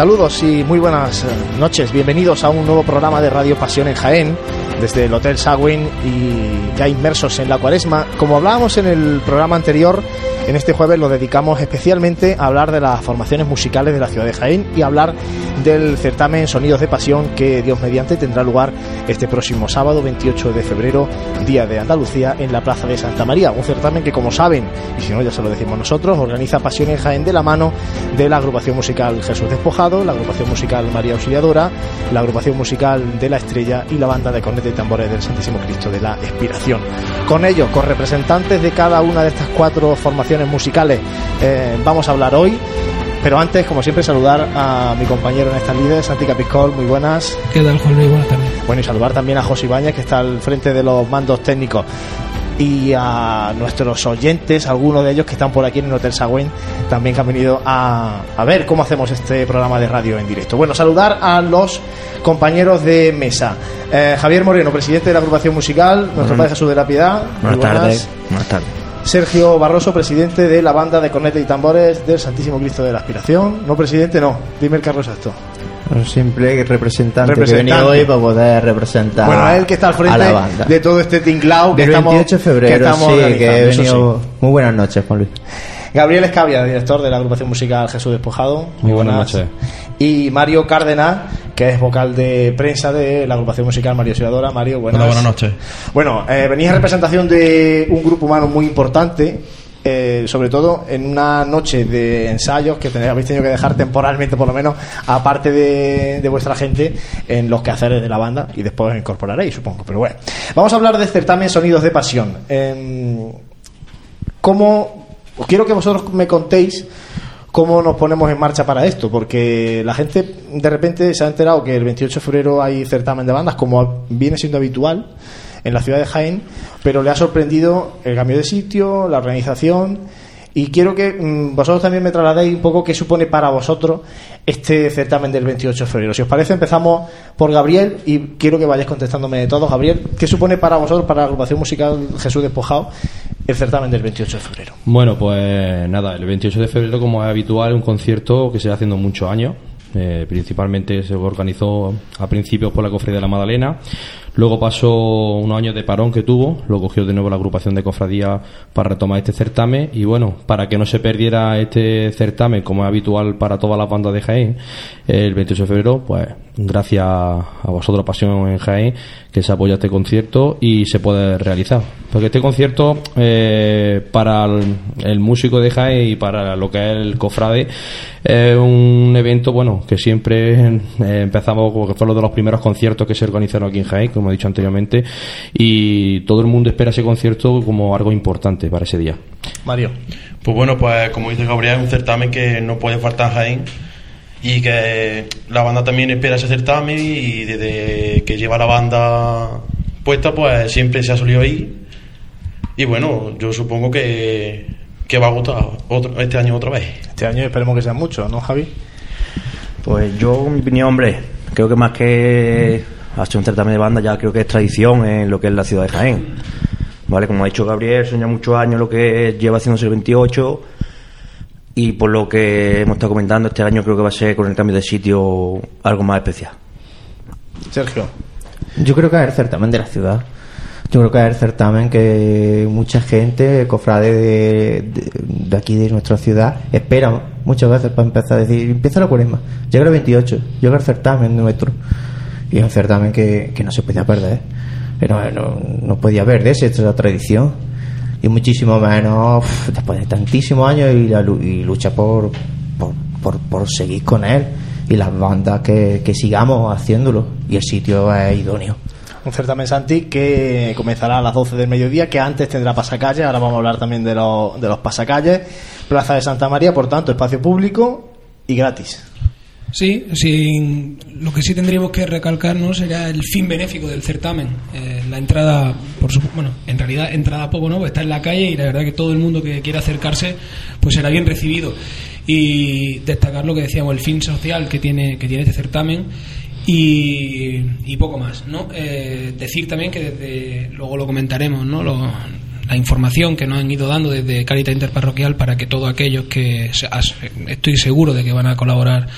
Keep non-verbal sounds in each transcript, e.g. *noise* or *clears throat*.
Saludos y muy buenas eh, noches. Bienvenidos a un nuevo programa de Radio Pasión en Jaén, desde el Hotel Sagüen y ya inmersos en la cuaresma. Como hablábamos en el programa anterior, en este jueves lo dedicamos especialmente a hablar de las formaciones musicales de la ciudad de Jaén y a hablar del certamen Sonidos de Pasión que Dios mediante tendrá lugar este próximo sábado 28 de febrero, Día de Andalucía, en la Plaza de Santa María. Un certamen que, como saben, y si no ya se lo decimos nosotros, organiza Pasión en Jaén de la mano de la agrupación musical Jesús Despojado, la agrupación musical María Auxiliadora, la agrupación musical de La Estrella y la banda de cornetas y tambores del Santísimo Cristo de la Expiración. Con ellos, con representantes de cada una de estas cuatro formaciones musicales, eh, vamos a hablar hoy. Pero antes, como siempre, saludar a mi compañero en esta líder, Santi Capiscol, muy buenas. ¿Qué tal, Juan Luis? Buenas tardes. Bueno, y saludar también a José Ibáñez, que está al frente de los mandos técnicos. Y a nuestros oyentes, algunos de ellos que están por aquí en el Hotel Sagüen, también que han venido a, a ver cómo hacemos este programa de radio en directo. Bueno, saludar a los compañeros de mesa. Eh, Javier Moreno, presidente de la agrupación musical, nuestro Padre Jesús de la Piedad. muy Buenas tardes. Buenas tardes. Sergio Barroso, presidente de la banda de cornetas y tambores del Santísimo Cristo de la Aspiración. No, presidente, no. Dime el cargo exacto. Un simple representante, Representante. que hoy para poder representar Bueno, es el que está al a frente la banda. de todo este tinglao que estamos, 28 de febrero, que estamos sí, que he venido... Muy buenas noches, Juan Luis. Gabriel Escavia, director de la agrupación musical Jesús Despojado. Muy buenas noches. Y Mario Cárdenas, que es vocal de prensa de la agrupación musical Mario Ciudadora. Mario, buenas, Hola, buenas noches. Bueno, eh, venís en representación de un grupo humano muy importante, eh, sobre todo en una noche de ensayos que tenéis, habéis tenido que dejar temporalmente, por lo menos, aparte de, de vuestra gente, en los quehaceres de la banda y después os incorporaréis, supongo. Pero bueno, vamos a hablar del certamen Sonidos de Pasión. Em, ¿Cómo.? Quiero que vosotros me contéis cómo nos ponemos en marcha para esto, porque la gente de repente se ha enterado que el 28 de febrero hay certamen de bandas, como viene siendo habitual en la ciudad de Jaén, pero le ha sorprendido el cambio de sitio, la organización, y quiero que mm, vosotros también me trasladéis un poco qué supone para vosotros este certamen del 28 de febrero. Si os parece, empezamos por Gabriel y quiero que vayáis contestándome de todos. Gabriel, ¿qué supone para vosotros, para la agrupación musical Jesús Despojado, el certamen del 28 de febrero? Bueno, pues nada, el 28 de febrero, como es habitual, un concierto que se va haciendo muchos años. Eh, principalmente se organizó a principios por la Cofradía de la Madalena. Luego pasó unos años de parón que tuvo, lo cogió de nuevo la agrupación de cofradía para retomar este certamen. Y bueno, para que no se perdiera este certamen, como es habitual para todas las bandas de Jaén, el 28 de febrero, pues gracias a vosotros, Pasión en Jaén, que se apoya este concierto y se puede realizar. Porque este concierto, eh, para el, el músico de Jaén y para lo que es el cofrade, es un evento, bueno, que siempre eh, empezamos, porque fue uno de los primeros conciertos que se organizaron aquí en Jaén, como he dicho anteriormente, y todo el mundo espera ese concierto como algo importante para ese día. Mario. Pues bueno, pues como dice Gabriel, es un certamen que no puede faltar en Jaén y que la banda también espera ese certamen y desde que lleva la banda puesta, pues siempre se ha solido ir. Y bueno, yo supongo que, que va a gustar otro- este año otra vez. Este año esperemos que sean muchos, ¿no, Javi? Pues yo, en mi opinión, hombre, creo que más que hacer un certamen de banda, ya creo que es tradición en lo que es la ciudad de Jaén. Vale, como ha dicho Gabriel, son ya muchos años lo que lleva haciéndose el 28 y por lo que hemos estado comentando, este año creo que va a ser con el cambio de sitio algo más especial. Sergio. Yo creo que es el certamen de la ciudad. Yo creo que es el certamen que mucha gente, cofrade de, aquí de nuestra ciudad, espera muchas veces para empezar a decir, empieza la cuaresma, llega el 28, llega el certamen nuestro. Y es un certamen que, que no se podía perder. Pero no, no podía perderse, esta es la tradición. Y muchísimo menos después de tantísimos años y lucha por, por, por, por seguir con él. Y las bandas que, que sigamos haciéndolo. Y el sitio es idóneo. Un certamen Santi que comenzará a las 12 del mediodía, que antes tendrá pasacalle, ahora vamos a hablar también de, los de los pasacalles. Plaza de Santa María, por tanto, espacio público y gratis. Sí, sí, lo que sí tendríamos que recalcarnos sería el fin benéfico del certamen. Eh, la entrada, por su, bueno, en realidad entrada poco, ¿no? Está en la calle y la verdad que todo el mundo que quiera acercarse, pues será bien recibido. Y destacar lo que decíamos, el fin social que tiene, que tiene este certamen y, y poco más, ¿no? Eh, decir también que desde, luego lo comentaremos, ¿no? Lo- la información que nos han ido dando desde Carita Interparroquial para que todos aquellos que estoy seguro de que van a colaborar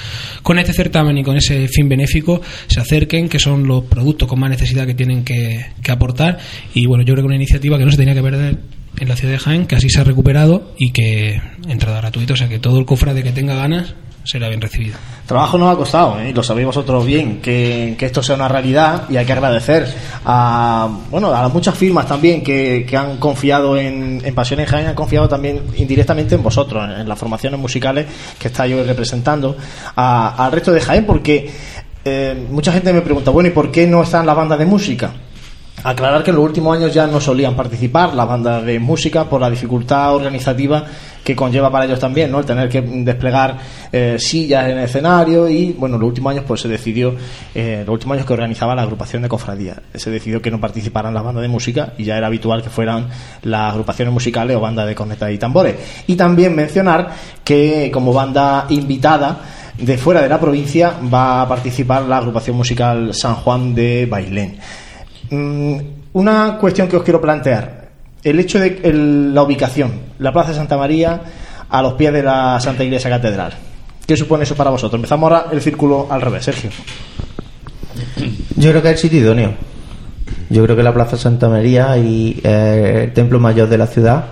con este certamen y con ese fin benéfico se acerquen, que son los productos con más necesidad que tienen que, que aportar. Y bueno, yo creo que una iniciativa que no se tenía que perder en la ciudad de Jaén, que así se ha recuperado y que entrada gratuita, o sea que todo el cofrade que tenga ganas será bien recibido. Trabajo nos ha costado, ¿eh? y lo sabéis vosotros bien, que, que esto sea una realidad y hay que agradecer a, bueno, a muchas firmas también que, que han confiado en, en Pasión en Jaén, han confiado también indirectamente en vosotros, en, en las formaciones musicales que estáis hoy representando a- al resto de Jaén, porque eh, mucha gente me pregunta, bueno, ¿y por qué no están las bandas de música? Aclarar que en los últimos años ya no solían participar las bandas de música por la dificultad organizativa que conlleva para ellos también, ¿no? El tener que desplegar eh, sillas en el escenario y, bueno, en los últimos años pues se decidió, eh, los últimos años que organizaba la agrupación de cofradías, se decidió que no participaran las bandas de música y ya era habitual que fueran las agrupaciones musicales o bandas de cornetas y tambores. Y también mencionar que como banda invitada de fuera de la provincia va a participar la agrupación musical San Juan de Bailén. Mm, una cuestión que os quiero plantear. El hecho de el- la ubicación, la Plaza de Santa María, a los pies de la Santa Iglesia Catedral. ¿Qué supone eso para vosotros? Empezamos ahora el círculo al revés, Sergio. Yo creo que es sitio idóneo. Yo creo que la Plaza Santa María y eh, el templo mayor de la ciudad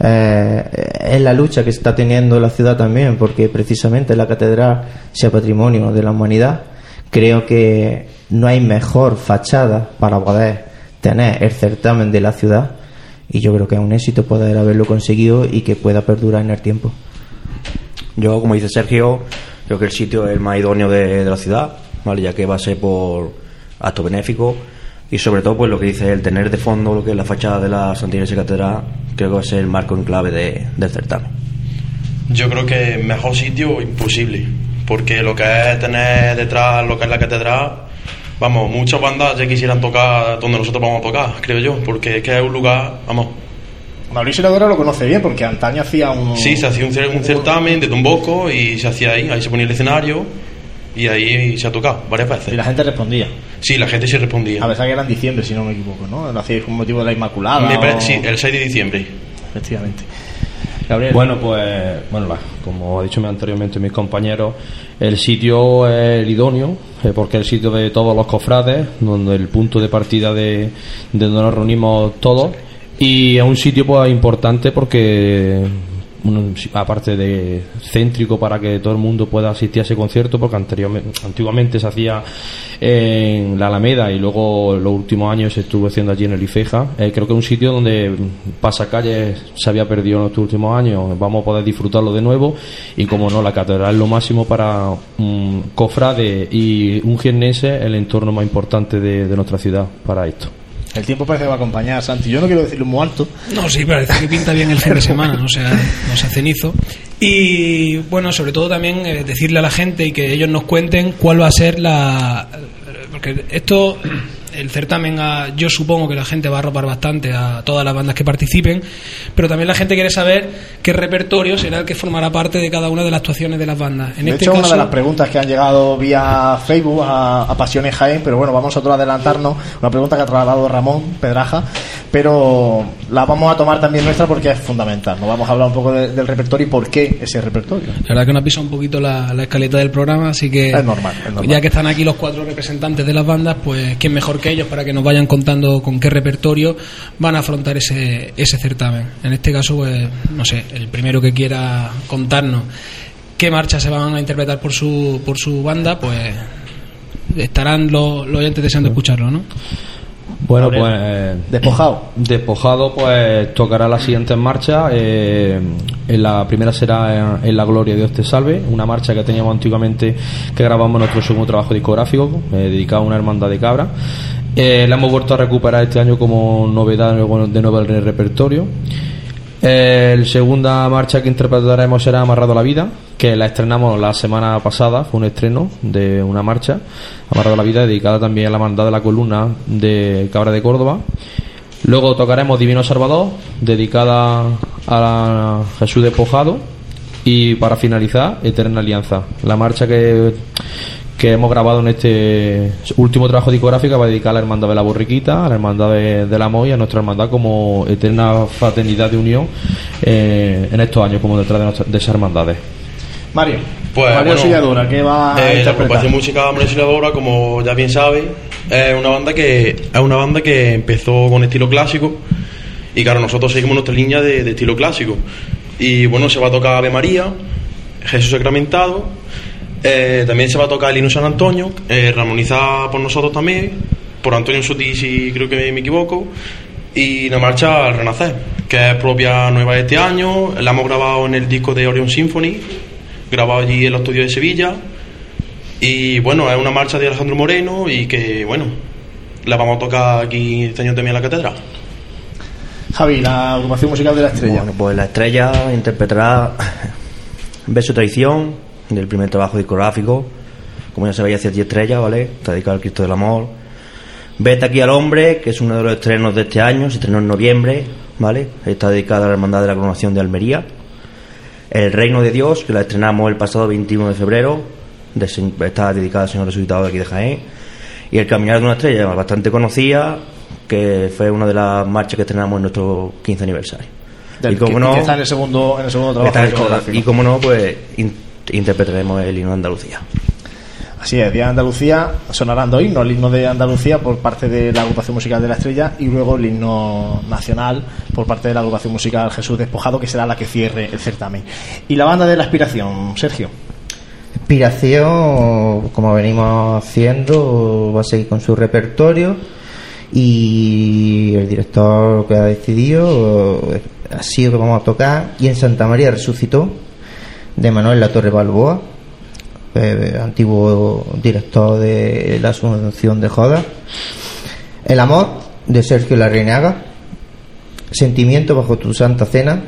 eh, es la lucha que está teniendo la ciudad también, porque precisamente la catedral sea patrimonio de la humanidad. Creo que no hay mejor fachada para poder tener el certamen de la ciudad y yo creo que es un éxito poder haberlo conseguido y que pueda perdurar en el tiempo. Yo, como dice Sergio, creo que el sitio es el más idóneo de, de la ciudad, ¿vale? ya que va a ser por acto benéfico y sobre todo pues lo que dice el tener de fondo lo que es la fachada de la Santa Iglesia Catedral, creo que va a ser el marco en clave de- del certamen. Yo creo que mejor sitio imposible, porque lo que es tener detrás lo que es la catedral, vamos, muchas bandas ya quisieran tocar donde nosotros vamos a tocar, creo yo, porque es que es un lugar, vamos, Mauricio Ladora lo conoce bien porque antaño hacía un. sí, se hacía un, cer- un certamen de Don Bosco y se hacía ahí, ahí se ponía el escenario y ahí se ha tocado varias Y veces. la gente respondía. Sí, la gente sí respondía. A pesar que era en diciembre, si no me equivoco, ¿no? Lo hacíais con motivo de la Inmaculada. Me pare- o- Sí, el 6 de diciembre. Efectivamente. Gabriel. Bueno, pues, bueno, como ha dicho anteriormente mis compañeros, el sitio es el idóneo, eh, porque es el sitio de todos los cofrades, donde el punto de partida de, de donde nos reunimos todos, y es un sitio pues importante porque un- aparte de céntrico para que todo el mundo pueda asistir a ese concierto porque anteriormente antiguamente se hacía en la Alameda y luego los últimos años se estuvo haciendo allí en el Ifeja. Eh, creo que es un sitio donde pasacalles se había perdido en los últimos años. Vamos a poder disfrutarlo de nuevo y como no la catedral es lo máximo para un cofrade y un jiennense el entorno más importante de, de nuestra ciudad para esto El tiempo parece que va a acompañar, Santi. Yo no quiero decirlo muy alto. No, sí, parece que pinta bien el fin de *laughs* semana, no sea, no sea cenizo. Y bueno, sobre todo también eh, decirle a la gente y que ellos nos cuenten cuál va a ser la. Porque esto, el certamen, a- yo supongo que la gente va a arropar bastante a todas las bandas que participen, pero también la gente quiere saber qué repertorio será el que formará parte de cada una de las actuaciones de las bandas. En de este hecho, caso, una de las preguntas que han llegado vía Facebook a, a Pasiones Jaén, pero bueno, vamos a adelantarnos. Una pregunta que ha trasladado Ramón Pedraja, pero la vamos a tomar también nuestra porque es fundamental. Nos vamos a hablar un poco de- del repertorio y por qué ese repertorio. La verdad que nos pisa un poquito la, la escaleta del programa, así que Es normal, es normal. ya que están aquí los cuatro representantes de las bandas, pues quién mejor que ellos para que nos vayan contando con qué repertorio van a afrontar ese, ese certamen. En este caso, pues no sé, el primero que quiera contarnos qué marchas se van a interpretar por su, por su banda, pues estarán los, los oyentes deseando escucharlo, ¿no? Bueno Gabriel. pues Despojado. Despojado, pues tocará las siguientes marchas. eh, en la primera será en, en La Gloria Dios te salve, una marcha que teníamos antiguamente que grabamos en nuestro segundo trabajo discográfico, eh, dedicado a una hermandad de cabra. Eh, la hemos vuelto a recuperar este año como novedad de nuevo en el repertorio. La segunda marcha que interpretaremos será Amarrado a la Vida, que la estrenamos la semana pasada, fue un estreno de una marcha, Amarrado a la Vida, dedicada también a la hermandad de la columna de Cabra de Córdoba. Luego tocaremos Divino Salvador, dedicada a Jesús despojado. Y para finalizar, Eterna Alianza, la marcha que, que hemos grabado en este último trabajo discográfico va a dedicar a la Hermandad de la Borriquita, a la Hermandad de, de la Moy y a nuestra hermandad como eterna fraternidad de unión eh, en estos años como detrás de, nuestra- de esas hermandades. Mario, Pues, Mario bueno, Silladura, ¿qué va a Eh, la agrupación musical Hombre Silladora, como ya bien sabéis, es una banda que es una banda que empezó con estilo clásico y claro, nosotros seguimos nuestra línea de, de estilo clásico. Y bueno, se va a tocar Ave María, Jesús Sacramentado, eh, también se va a tocar el himno San Antonio, eh, por nosotros también, por Antonio Sotí, si creo que me equivoco, y la marcha al Renacer, que es propia nueva de este año, la hemos grabado en el disco de Orion Symphony, grabado allí en los estudios de Sevilla. Y bueno, es una marcha de Alejandro Moreno y que bueno, la vamos a tocar aquí este año también en la catedral. Javi, la agrupación musical de la estrella. Bueno, pues la estrella interpretará Beso Traición del primer trabajo discográfico. Como ya sabéis, hace 10 estrellas, ¿vale? Está dedicado al Cristo del Amor. Vete aquí al hombre, que es uno de los estrenos de este año, se estrenó en noviembre, ¿vale? Está dedicada a la Hermandad de la Coronación de Almería. El Reino de Dios, que la estrenamos el pasado 21 de febrero, de está dedicada al Señor Resucitado de aquí de Jaén. Y El Caminar de una Estrella, bastante conocida, que fue una de las marchas que estrenamos en nuestro 15 aniversario. Del y como que, no, que está en el segundo, en el segundo trabajo discográfico. y como no, pues in- interpretaremos el himno de Andalucía. Así es, Día de Andalucía sonarán dos himnos, el himno de Andalucía por parte de la agrupación musical de la Estrella y luego el himno nacional por parte de la agrupación musical Jesús Despojado, que será la que cierre el certamen. Y la banda de la aspiración, Sergio. Inspiración, como venimos haciendo, va a seguir con su repertorio y el director lo que ha decidido eh, ha sido que vamos a tocar y en Santa María resucitó de Manuel La Torre Balboa, eh, antiguo director de la Asunción de Joda, El amor de Sergio Larreinaga, Sentimiento bajo tu Santa Cena,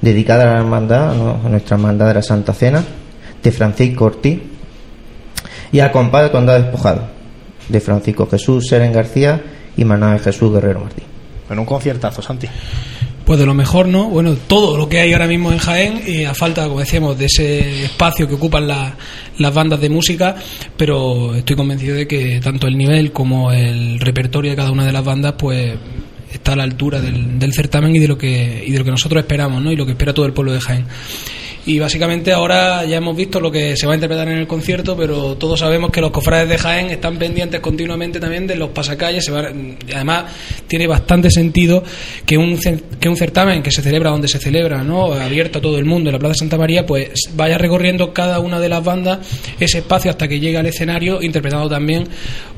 dedicada a la hermandad, a nuestra hermandad de la Santa Cena, de Francisco Ortiz, y al Cuando ha despojado, de Francisco Jesús Seren García y Manuel Jesús Guerrero Martín. En un conciertazo, Santi. Pues de lo mejor, ¿no? Bueno, todo lo que hay ahora mismo en Jaén y a falta, como decíamos, de ese espacio que ocupan la- las bandas de música, pero estoy convencido de que tanto el nivel como el repertorio de cada una de las bandas, pues está a la altura del, del certamen y de lo que y de lo que nosotros esperamos, ¿no? Y lo que espera todo el pueblo de Jaén. Y básicamente ahora ya hemos visto lo que se va a interpretar en el concierto, pero todos sabemos que los cofrades de Jaén están pendientes continuamente también de los pasacalles. Se además, tiene bastante sentido que un, que un certamen que se celebra donde se celebra, ¿no? abierto a todo el mundo en la Plaza Santa María, pues vaya recorriendo cada una de las bandas ese espacio hasta que llegue al escenario, interpretando también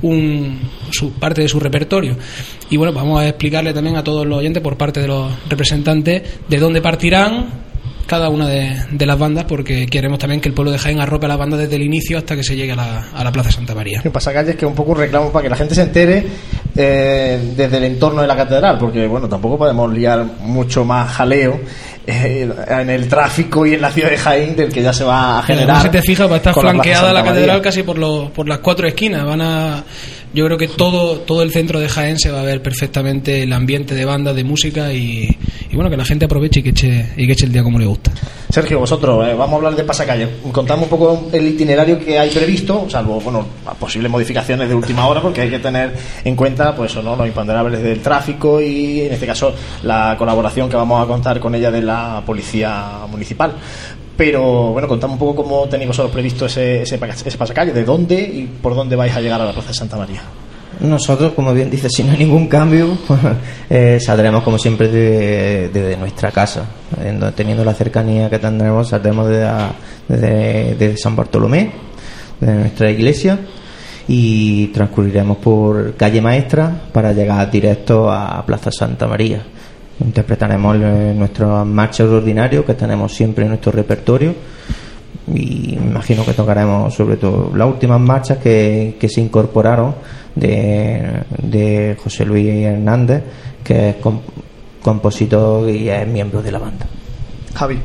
un, su, parte de su repertorio. Y bueno, vamos a explicarle también a todos los oyentes, por parte de los representantes, de dónde partirán, cada una de, de las bandas porque queremos también que el pueblo de Jaén arrope a las bandas desde el inicio hasta que se llegue a la, a la Plaza Santa María. Que pasa calles que es un poco un reclamo para que la gente se entere eh, desde el entorno de la catedral, porque bueno, tampoco podemos liar mucho más jaleo eh, en el tráfico y en la ciudad de Jaén del que ya se va a Además, generar. si te fijas, va a estar la flanqueada la catedral casi por, los, por las cuatro esquinas. Van a, yo creo que todo, todo el centro de Jaén se va a ver perfectamente el ambiente de bandas, de música y, bueno, que la gente aproveche y que eche, y que eche el día como le gusta. Sergio, vosotros, eh, vamos a hablar de pasacalles. Contamos un poco el itinerario que hay previsto, salvo bueno, posibles modificaciones de última hora, porque hay que tener en cuenta pues, eso, ¿no? los imponderables del tráfico y, en este caso, la colaboración que vamos a contar con ella de la policía municipal. Pero bueno, contamos un poco cómo tenéis vosotros previsto ese, ese, ese pasacalle, de dónde y por dónde vais a llegar a la Plaza de Santa María. Nosotros, como bien dice, si no hay ningún cambio, *laughs* eh, saldremos como siempre de- desde nuestra casa. En do- Teniendo la cercanía que tendremos, saldremos desde, desde San Bartolomé, de nuestra iglesia, y transcurriremos por calle Maestra para llegar directo a Plaza Santa María. Interpretaremos eh, nuestras marchas ordinarios que tenemos siempre en nuestro repertorio y me imagino que tocaremos sobre todo las últimas marchas que, que se incorporaron de, de José Luis Hernández, que es com- compositor y es miembro de la banda. Javi,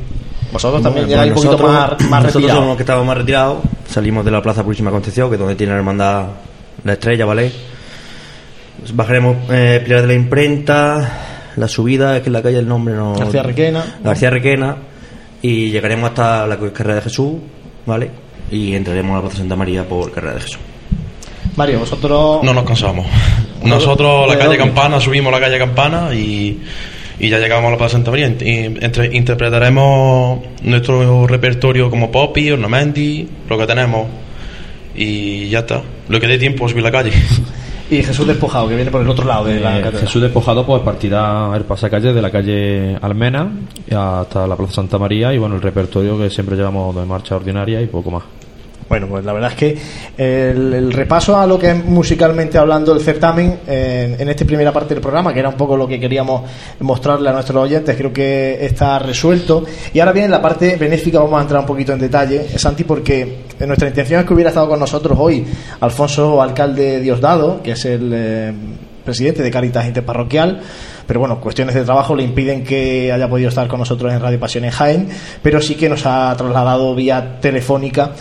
vosotros Bueno, también pues llegáis un poquito nosotros- más, más Nosotros somos los que estábamos más retirados. Salimos de la Plaza Purísima Concepción, que es donde tiene la hermandad La Estrella, ¿vale? Bajaremos eh, Pilar de la Imprenta, la subida, es que en la calle el nombre no. García Requena. García Requena. Y llegaremos hasta la carrera de Jesús, ¿vale? y entraremos a la Plaza Santa María por Carrera de Jesús. Mario, vosotros... No nos cansamos. Nosotros la calle Campana, subimos la calle Campana y, y ya llegamos a la Plaza Santa María. Y entre- interpretaremos nuestro repertorio como Poppy, Ornamenti, lo que tenemos. Y ya está. Lo que dé tiempo subir la calle. *laughs* Y Jesús Despojado, que viene por el otro lado de la Eh, catedral. Jesús Despojado pues partirá el pasacalle de la calle Almena hasta la Plaza Santa María y bueno, el repertorio que siempre llevamos de marcha ordinaria y poco más. Bueno, pues la verdad es que el, repaso a lo que es musicalmente hablando el certamen en, en esta primera parte del programa, que era un poco lo que queríamos mostrarle a nuestros oyentes, creo que está resuelto. Y ahora bien, en la parte benéfica vamos a entrar un poquito en detalle, Santi, porque nuestra intención es que hubiera estado con nosotros hoy Alfonso Alcalde Diosdado, que es el eh, presidente de Caritas Interparroquial. Pero bueno, cuestiones de trabajo le impiden que haya podido estar con nosotros en Radio Pasión en Jaén, pero sí que nos ha trasladado vía telefónica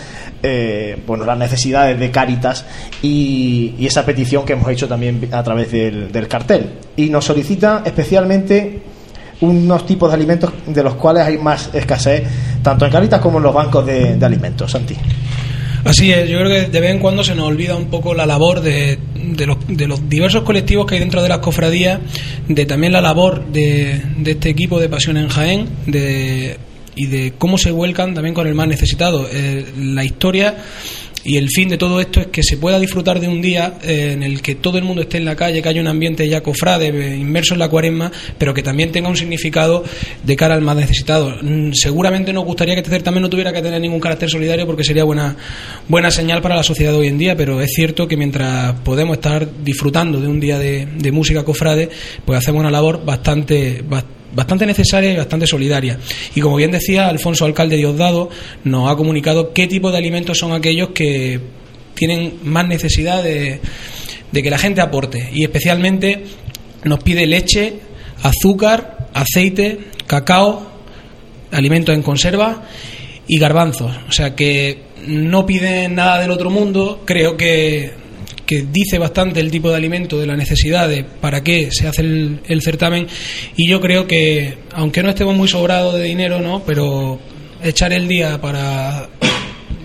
eh, bueno, las necesidades de Cáritas y, esa petición que hemos hecho también a través del, del cartel. Y nos solicita especialmente unos tipos de alimentos de los cuales hay más escasez, tanto en Cáritas como en los bancos de, de alimentos. Santi. Así es, yo creo que de vez en cuando se nos olvida un poco la labor de, de, los, de los diversos colectivos que hay dentro de las cofradías, de también la labor de, de este equipo de Pasión en Jaén, de, y de cómo se vuelcan también con el más necesitado. Eh, la historia y el fin de todo esto es que se pueda disfrutar de un día eh, en el que todo el mundo esté en la calle, que haya un ambiente ya cofrade, eh, inmerso en la cuaresma, pero que también tenga un significado de cara al más necesitado. Mm, Seguramente nos gustaría que este certamen no tuviera que tener ningún carácter solidario porque sería buena, buena señal para la sociedad hoy en día, pero es cierto que mientras podemos estar disfrutando de un día de, de música cofrade, pues hacemos una labor bastante bastante necesaria y bastante solidaria. Y como bien decía, Alfonso Alcalde Diosdado nos ha comunicado qué tipo de alimentos son aquellos que tienen más necesidad de, de que la gente aporte. Y especialmente nos pide leche, azúcar, aceite, cacao, alimentos en conserva y garbanzos. O sea que no piden nada del otro mundo. Creo que que dice bastante el tipo de alimento, de la necesidad de para qué se hace el, el certamen y yo creo que aunque no estemos muy sobrados de dinero, no, pero echar el día para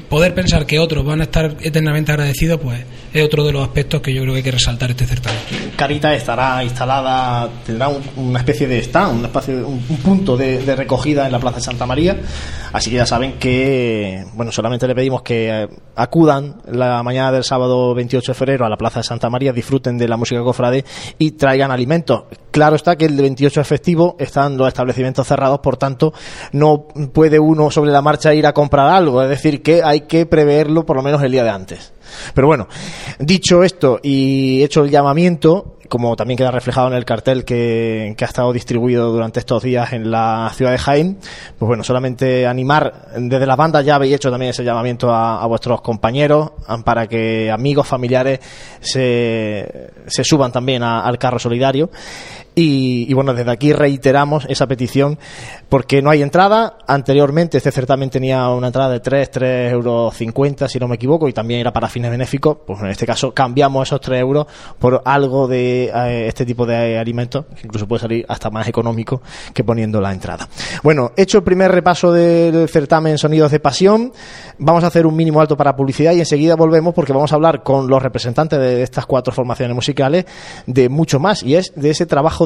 poder pensar que otros van a estar eternamente agradecidos, pues es otro de los aspectos que yo creo que hay que resaltar este certamen. Caritas estará instalada, tendrá un- una especie de stand, un, espacio, un, un punto de, recogida en la Plaza de Santa María. Así que ya saben que, bueno, solamente le pedimos que eh, acudan la mañana del sábado 28 de febrero a la Plaza de Santa María, disfruten de la música cofrade y traigan alimentos. Claro está que el de 28 es festivo, están los establecimientos cerrados, por tanto, no puede uno sobre la marcha ir a comprar algo. Es decir, que hay que preverlo por lo menos el día de antes. Pero bueno, dicho esto y hecho el llamamiento, como también queda reflejado en el cartel que, ha estado distribuido durante estos días en la ciudad de Jaén, pues bueno, solamente animar, desde las bandas ya habéis hecho también ese llamamiento a, vuestros compañeros para que amigos, familiares se, se suban también al carro solidario. Y, bueno, desde aquí reiteramos esa petición porque no hay entrada. Anteriormente este certamen tenía una entrada de 3, 3 euros 50, si no me equivoco, y también era para fines benéficos. Pues en este caso cambiamos esos 3 euros por algo de eh, este tipo de alimentos, que incluso puede salir hasta más económico que poniendo la entrada. Bueno, hecho el primer repaso del certamen Sonidos de Pasión, vamos a hacer un mínimo alto para publicidad y enseguida volvemos porque vamos a hablar con los representantes de estas cuatro formaciones musicales de mucho más y es de ese trabajo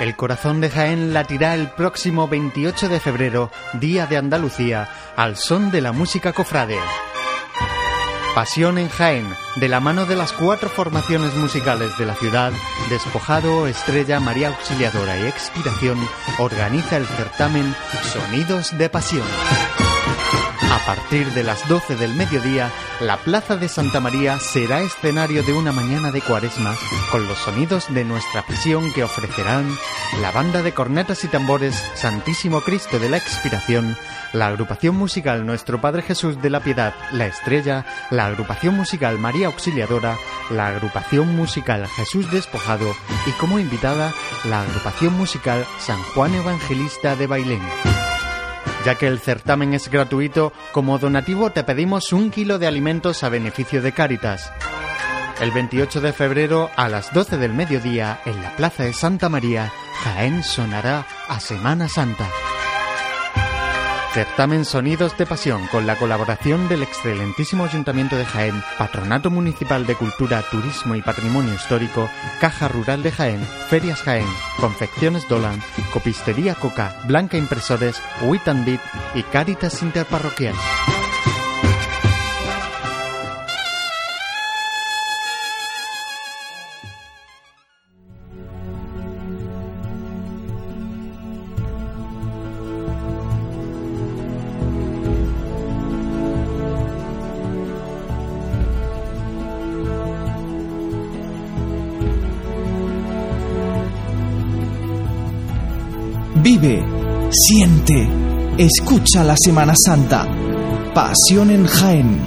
El corazón de Jaén latirá el próximo 28 de febrero, Día de Andalucía, al son de la música cofrade. Pasión en Jaén, de la mano de las cuatro formaciones musicales de la ciudad, Despojado, Estrella, María Auxiliadora y Expiración, organiza el certamen Sonidos de Pasión. A partir de las 12 del mediodía, la Plaza de Santa María será escenario de una mañana de cuaresma con los sonidos de nuestra prisión que ofrecerán la banda de cornetas y tambores Santísimo Cristo de la Expiración, la agrupación musical Nuestro Padre Jesús de la Piedad, La Estrella, la agrupación musical María Auxiliadora, la agrupación musical Jesús Despojado y como invitada la agrupación musical San Juan Evangelista de Bailén. Ya que el certamen es gratuito, como donativo te pedimos un kilo de alimentos a beneficio de Cáritas. El 28 de febrero a las 12 del mediodía en la Plaza de Santa María, Jaén sonará a Semana Santa. Certamen Sonidos de Pasión con la colaboración del excelentísimo Ayuntamiento de Jaén, Patronato Municipal de Cultura, Turismo y Patrimonio Histórico, Caja Rural de Jaén, Ferias Jaén, Confecciones Dolan, Copistería Coca, Blanca Impresores, Wit and Beat y Cáritas Interparroquial. Siente, escucha la Semana Santa. Pasión en Jaén.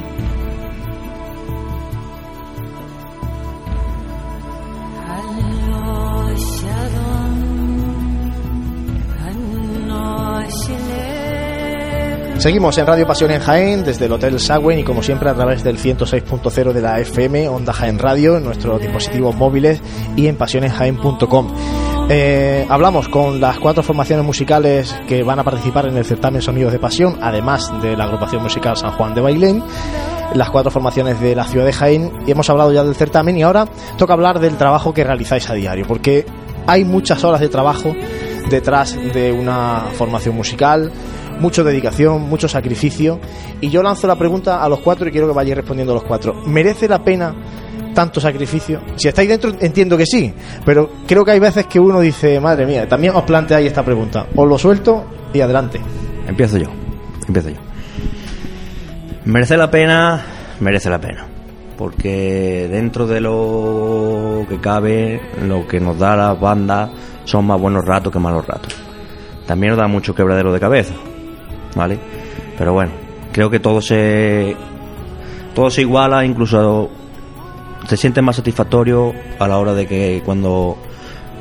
Seguimos en Radio Pasión en Jaén desde el Hotel Sagüen y como siempre a través del 106.0 de la FM, Onda Jaén Radio, en nuestros dispositivos móviles y en pasionenjaén.com. Eh, hablamos con las cuatro formaciones musicales que van a participar en el certamen Sonidos de Pasión, además de la agrupación musical San Juan de Bailén, las cuatro formaciones de la ciudad de Jaén, y hemos hablado ya del certamen y ahora toca hablar del trabajo que realizáis a diario, porque hay muchas horas de trabajo detrás de una formación musical, mucha dedicación, mucho sacrificio, y yo lanzo la pregunta a los cuatro y quiero que vayáis respondiendo los cuatro. ¿Merece la pena tanto sacrificio? Si estáis dentro, entiendo que sí, pero creo que hay veces que uno dice, madre mía, también os planteáis esta pregunta. Os lo suelto y adelante. Empiezo yo, empiezo yo. ¿Merece la pena? Merece la pena. Porque dentro de lo que cabe, lo que nos da la banda son más buenos ratos que malos ratos. También nos da mucho quebradero de cabeza, ¿vale? Pero bueno, creo que todo se todo se iguala, incluso te sientes más satisfactorio a la hora de que cuando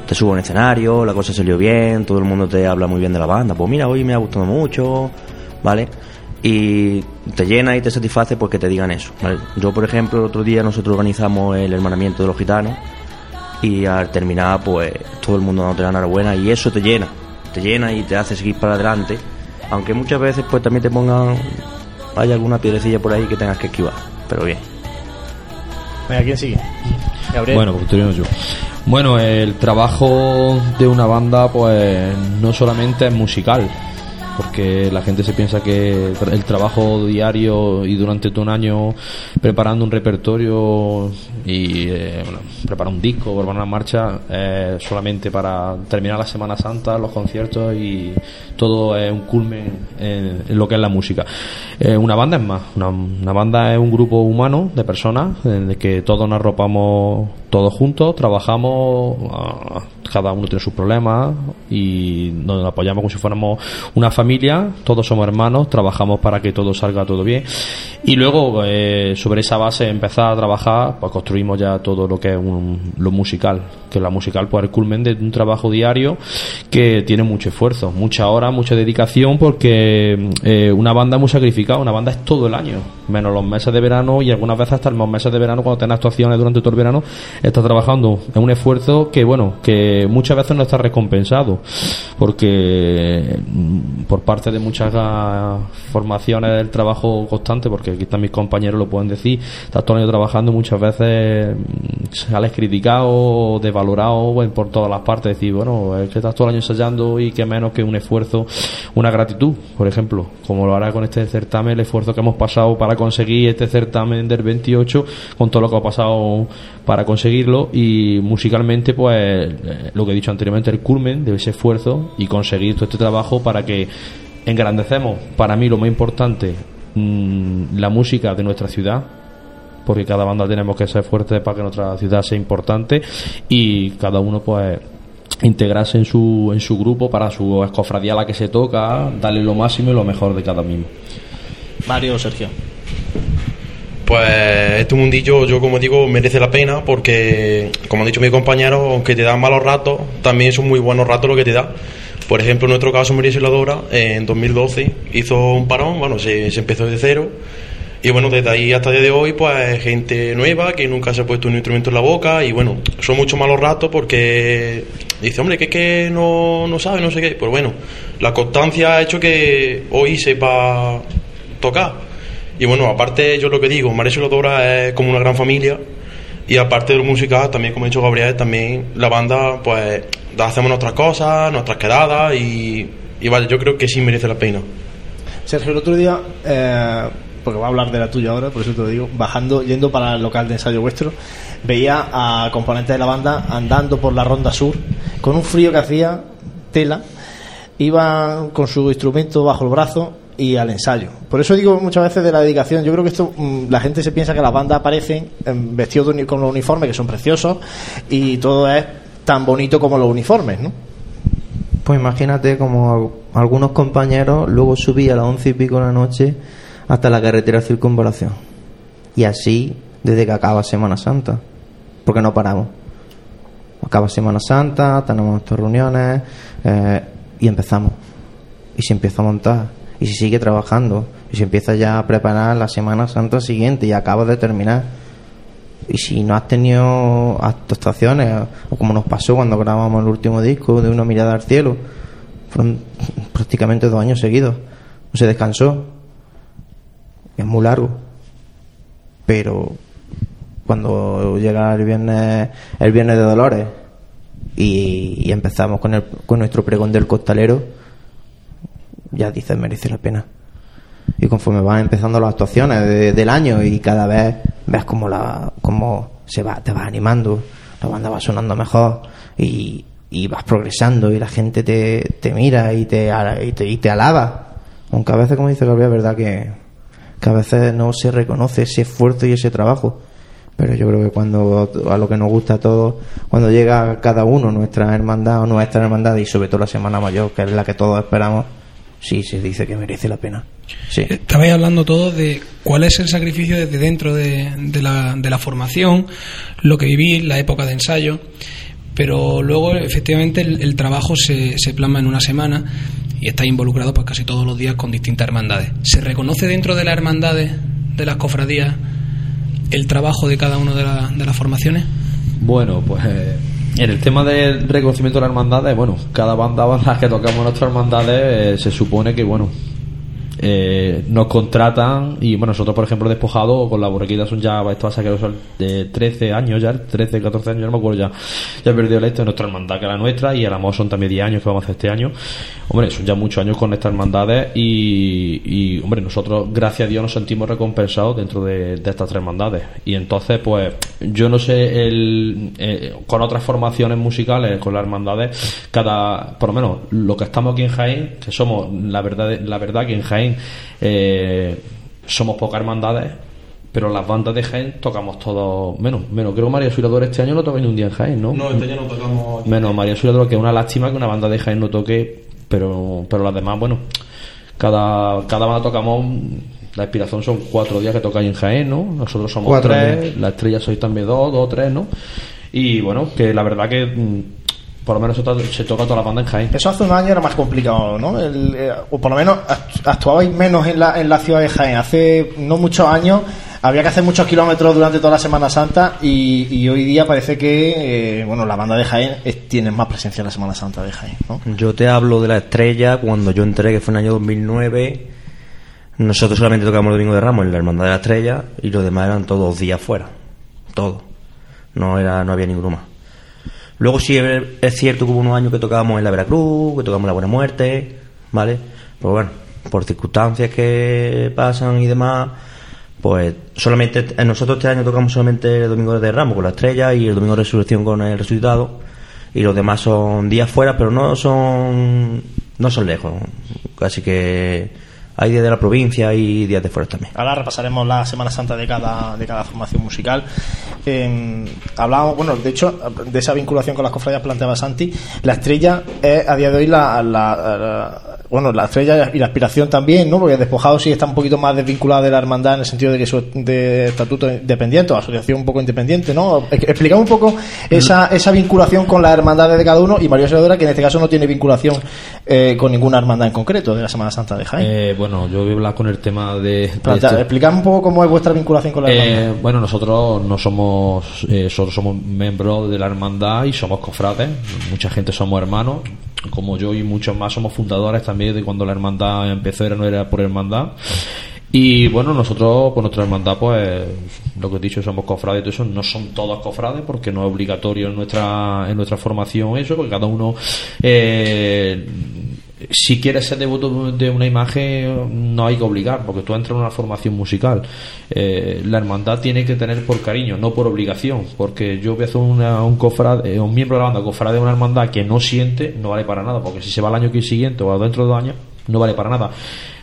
te subo a un escenario, la cosa salió bien, todo el mundo te habla muy bien de la banda, pues mira, hoy me ha gustado mucho, ¿vale? Y te llena y te satisface porque te digan eso. Yo, por ejemplo, el otro día nosotros organizamos el hermanamiento de los gitanos y al terminar, pues todo el mundo no te da enhorabuena y eso te llena, te llena y te hace seguir para adelante, aunque muchas veces pues también te pongan, hay alguna piedrecilla por ahí que tengas que esquivar, pero bien. Venga, ¿quién sigue? Gabriel. Bueno, pues termino yo. Bueno, el trabajo de una banda, pues no solamente es musical, porque la gente se piensa que el trabajo diario y durante todo un año preparando un repertorio y eh, bueno, preparar un disco, preparar una marcha, eh, solamente para terminar la Semana Santa, los conciertos y todo es un culmen en, lo que es la música. Eh, una banda es más, una, una banda es un grupo humano de personas en el que todos nos arropamos todos juntos, trabajamos, ah, cada uno tiene sus problemas y nos apoyamos como si fuéramos una familia, todos somos hermanos, trabajamos para que todo salga todo bien. Y luego eh, sobre esa base empezar a trabajar, pues construimos ya todo lo que es un- lo musical, que la musical pues es el culmen de un trabajo diario que tiene mucho esfuerzo, mucha hora, mucha dedicación porque eh, una banda es muy sacrificada, una banda es todo el año, menos los meses de verano y algunas veces hasta los meses de verano cuando tenés actuaciones durante todo el verano, estás trabajando. En un esfuerzo que bueno, que muchas veces no está recompensado porque mm, por parte de muchas formaciones del trabajo constante, porque aquí están mis compañeros lo pueden decir, estás todo el año trabajando muchas veces mm, sales criticado, desvalorado bueno, por todas las partes, decir, bueno, es que estás todo el año ensayando y que menos que un esfuerzo, una gratitud, por ejemplo, como lo hará con este certamen, el esfuerzo que hemos pasado para conseguir este certamen del 28, con todo lo que ha pasado para conseguirlo y musicalmente, pues, eh, lo que he dicho anteriormente, el culmen de ese esfuerzo y conseguir todo este trabajo para que engrandecemos, para mí lo más importante, mm, la música de nuestra ciudad, porque cada banda tenemos que ser fuertes para que nuestra ciudad sea importante y cada uno pues integrarse en su en su grupo para su escofradía a la que se toca darle lo máximo y lo mejor de cada mismo Mario Sergio. Pues este mundillo, yo como digo, merece la pena porque, como han dicho mis compañeros, aunque te dan malos ratos, también son muy buenos ratos lo que te da. Por ejemplo, en nuestro caso, María Siladora, en 2012 hizo un parón, bueno, se, empezó desde cero. Y bueno, desde ahí hasta el día de hoy, pues gente nueva que nunca se ha puesto un instrumento en la boca. Y bueno, son muchos malos ratos porque dice, hombre, que es que no, no sabe, no sé qué. Pues bueno, la constancia ha hecho que hoy sepa tocar. Y bueno, aparte, yo lo que digo, María Siladora es como una gran familia. Y aparte de lo musical, también como ha dicho Gabriel, también la banda, pues hacemos nuestras cosas, nuestras quedadas. Y, vale, yo creo que sí merece la pena. Sergio, el otro día, eh, porque voy a hablar de la tuya ahora, por eso te lo digo, bajando, yendo para el local de ensayo vuestro, veía a componentes de la banda andando por la ronda sur, con un frío que hacía tela, iban con su instrumento bajo el brazo y al ensayo. Por eso digo muchas veces de la dedicación, yo creo que esto, mm, la gente se piensa que las bandas aparecen vestidos de con los uniformes, que son preciosos, y todo es tan bonito como los uniformes, ¿no? Pues imagínate como algunos compañeros luego subí a las once y pico de la noche hasta la carretera circunvalación. Y así desde que acaba Semana Santa. Porque no paramos. Acaba Semana Santa, tenemos nuestras reuniones eh, y empezamos. Y se empieza a montar. Y se sigue trabajando. Y se empieza ya a preparar la Semana Santa siguiente y acaba de terminar. Y si no has tenido actuaciones, o como nos pasó cuando grabamos el último disco de Una mirada al cielo, fueron prácticamente dos años seguidos. No se descansó. Es muy largo. Pero cuando llega el viernes, el viernes de Dolores y, y empezamos con, el, con nuestro pregón del costalero, ya dices merece la pena. Y conforme van empezando las actuaciones de- del año y cada vez ves como la como se va te va animando, la banda va sonando mejor y, y vas progresando y la gente te, te mira y te, y te y te alaba. Aunque a veces, como dice Gabriel, es verdad que, que a veces no se reconoce ese esfuerzo y ese trabajo. Pero yo creo que cuando a lo que nos gusta a todos, cuando llega cada uno, nuestra hermandad o nuestra hermandad, y sobre todo la Semana Mayor, que es la que todos esperamos, sí se dice que merece la pena. Sí. Estabais hablando todos de cuál es el sacrificio desde dentro de, de la, de la formación, lo que vivís, la época de ensayo, pero luego efectivamente el, el trabajo se, se plasma en una semana y estáis involucrados pues casi todos los días con distintas hermandades. ¿Se reconoce dentro de las hermandades, de las cofradías, el trabajo de cada una de, la- de las formaciones? Bueno, pues eh, en el tema del reconocimiento de las hermandades, bueno, cada banda *laughs* las que tocamos nuestras hermandades eh, se supone que, bueno, eh, nos contratan y, bueno, nosotros, por ejemplo, Despojado con la borrequita son ya, esto va a sacar de 13 años ya, 13, 14 años, no me acuerdo ya, ya he perdido la lista de nuestra hermandad que es la nuestra y el amor son también 10 años que vamos a hacer este año. Hombre, son ya muchos años con estas hermandades y, y, hombre, nosotros, gracias a Dios, nos sentimos recompensados dentro de, de estas tres hermandades. Y entonces, pues, yo no sé, el, eh, con otras formaciones musicales, con las hermandades, cada, por lo menos, lo que estamos aquí en Jaén, que somos, la verdad, la verdad que en Jaén eh, somos pocas hermandades, pero las bandas de Jaén tocamos todos, menos, menos, creo que María Suilador este año no toca ni un día en Jaén, ¿no? No, este año no tocamos. Menos María Suilador, que es una lástima que una banda de Jaén no toque, pero, pero las demás, bueno, cada, cada banda tocamos, la inspiración son cuatro días que tocáis en Jaén, ¿no? Nosotros somos Cuatro tres, días. la estrella sois también dos, dos o tres, ¿no? Y bueno, que la verdad que mm, por lo menos se to- se toca toda la banda en Jaén. Eso hace unos años era más complicado, ¿no? El, eh, o por lo menos act- actuabais menos en la, en la ciudad de Jaén. Hace no muchos años había que hacer muchos kilómetros durante toda la Semana Santa y, y hoy día parece que, eh, bueno, la banda de Jaén es- tiene más presencia en la Semana Santa de Jaén, ¿no? Yo te hablo de la estrella cuando yo entré, que fue en el año 2009. Nosotros solamente tocamos el domingo de Ramos en la Hermandad de la Estrella y los demás eran todos días fuera. Todo. No, era, no había ninguno más. Luego sí es cierto que hubo unos años que tocábamos en la Veracruz, que tocamos la Buena Muerte, ¿vale? Pero bueno, por circunstancias que pasan y demás, pues solamente nosotros este año tocamos solamente el domingo de Ramos con la Estrella y el domingo de Resurrección con el Resucitado y los demás son días fuera, pero no son no son lejos, así que hay días de la provincia y días de fuera también. Ahora repasaremos la Semana Santa de cada, de cada formación musical. Eh, hablábamos, bueno, de hecho, de esa vinculación con las cofradías planteaba Santi. La estrella es a día de hoy la, la- la- bueno, la estrella y la aspiración también, ¿no? Porque Despojado sí está un poquito más desvinculada de la hermandad en el sentido de que es de estatuto independiente o asociación un poco independiente, ¿no? Ex- Explicamos un poco esa, esa vinculación con las hermandades de cada uno y María Auxiliadora, que en este caso no tiene vinculación eh, con ninguna hermandad en concreto de la Semana Santa de Jaén. Eh, bueno, yo voy a hablar con el tema de... de este- Explicad un poco cómo es vuestra vinculación con la hermandad. Eh, bueno, nosotros no somos, eh, solo somos miembros de la hermandad y somos cofrades. Mucha gente somos hermanos, como yo y muchos más somos fundadores también de cuando la hermandad empezó, era, no era por hermandad. Y bueno, nosotros, pues nuestra hermandad, pues lo que he dicho, somos cofrades y todo eso, no son todos cofrades porque no es obligatorio en nuestra, en nuestra formación eso, porque cada uno, eh, si quieres ser devoto de una imagen, no hay que obligar, porque tú entras en una formación musical. Eh, la hermandad tiene que tener por cariño, no por obligación, porque yo voy a hacer una- un cofrade, eh, un miembro de la banda cofrade de una hermandad que no siente, no vale para nada, porque si se va al año que siguiente o dentro de dos años, no vale para nada.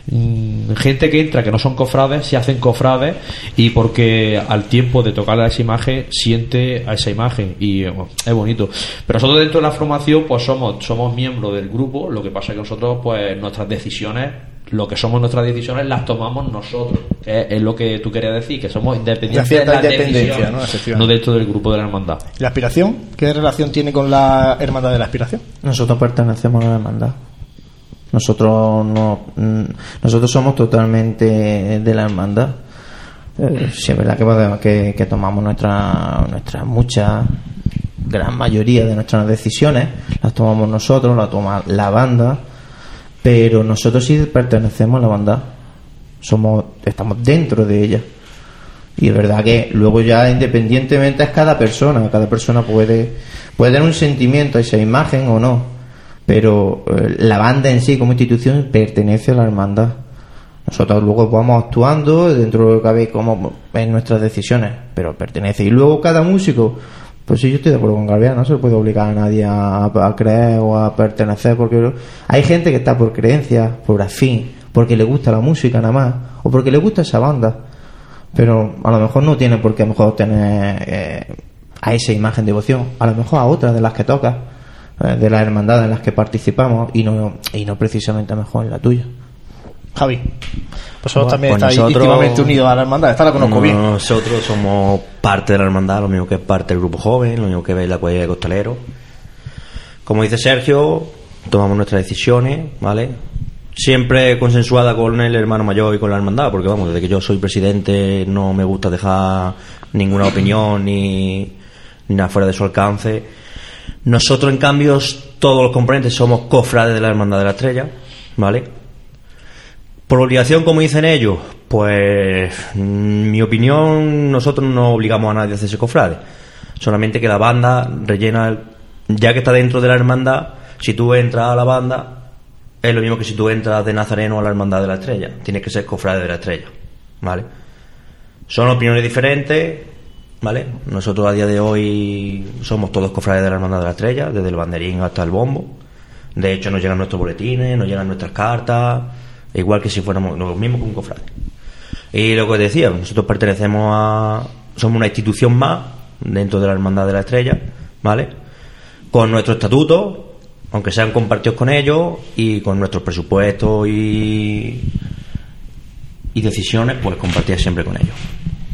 Mm, gente que entra que no son cofrades se hacen cofrades y porque al tiempo de tocarle a esa imagen siente a esa imagen y bueno, es bonito pero nosotros dentro de la formación pues somos somos miembros del grupo lo que pasa es que nosotros pues nuestras decisiones lo que somos nuestras decisiones las tomamos nosotros que es, lo que tú querías decir que somos independientes De cierta de las independencia, ¿no? No dentro del grupo de la hermandad ¿La aspiración? ¿Qué relación tiene con la hermandad de la aspiración? Nosotros pertenecemos a la hermandad. Nosotros no, mm, nosotros somos totalmente de la hermandad. Eh, sí es verdad que, que, que tomamos nuestra, nuestras muchas, gran mayoría de nuestras decisiones las tomamos nosotros, las toma la banda, pero nosotros sí pertenecemos a la banda. Somos, estamos dentro de ella. Y es verdad que luego ya independientemente es cada persona, cada persona puede, puede tener un sentimiento a esa imagen o no, pero eh, la banda en sí como institución pertenece a la hermandad. Nosotros luego vamos actuando dentro de lo que cabe como en nuestras decisiones, pero pertenece. Y luego cada músico, pues sí, yo estoy de acuerdo con Galvea, no se puede obligar a nadie a, creer o a pertenecer, porque hay gente que está por creencia, por afín, porque le gusta la música nada más, o porque le gusta esa banda pero a lo mejor no tiene por qué a lo mejor tener eh, a esa imagen de devoción, a lo mejor a otras de las que toca, de las hermandades en las que participamos y no, y no precisamente a mejor en la tuya. Javi, vosotros Bueno, también pues nosotros- íntimamente unidos a la hermandad, esta la conozco bien. Nosotros somos parte de la hermandad, lo mismo que es parte del grupo joven, lo mismo que ve la cuadrilla de costalero. Como dice Sergio, tomamos nuestras decisiones, ¿vale? Siempre consensuada con el hermano mayor y con la hermandad, porque vamos, desde que yo soy presidente no me gusta dejar ninguna opinión ni, ni nada fuera de su alcance. Nosotros, en cambio, todos los componentes somos cofrades de la hermandad de la estrella, ¿vale? Por obligación, como dicen ellos, pues mi opinión, nosotros no obligamos a nadie a hacerse cofrade. Solamente que la banda rellena, el- ya que está dentro de la hermandad, si tú entras a la banda, es lo mismo que si tú entras de Nazareno a la hermandad de la estrella. Tienes que ser cofrade de la estrella, ¿vale? Son opiniones diferentes, ¿vale? Nosotros a día de hoy somos todos cofrades de la hermandad de la estrella, desde el banderín hasta el bombo. De hecho, nos llegan nuestros boletines, nos llegan nuestras cartas, igual que si fuéramos lo mismo que un cofrade. Y lo que os decía, nosotros pertenecemos a. Somos una institución más dentro de la Hermandad de la Estrella, ¿vale? Con nuestro estatuto, aunque sean compartidos con ellos, y con nuestros presupuestos y. y decisiones, pues compartir siempre con ellos.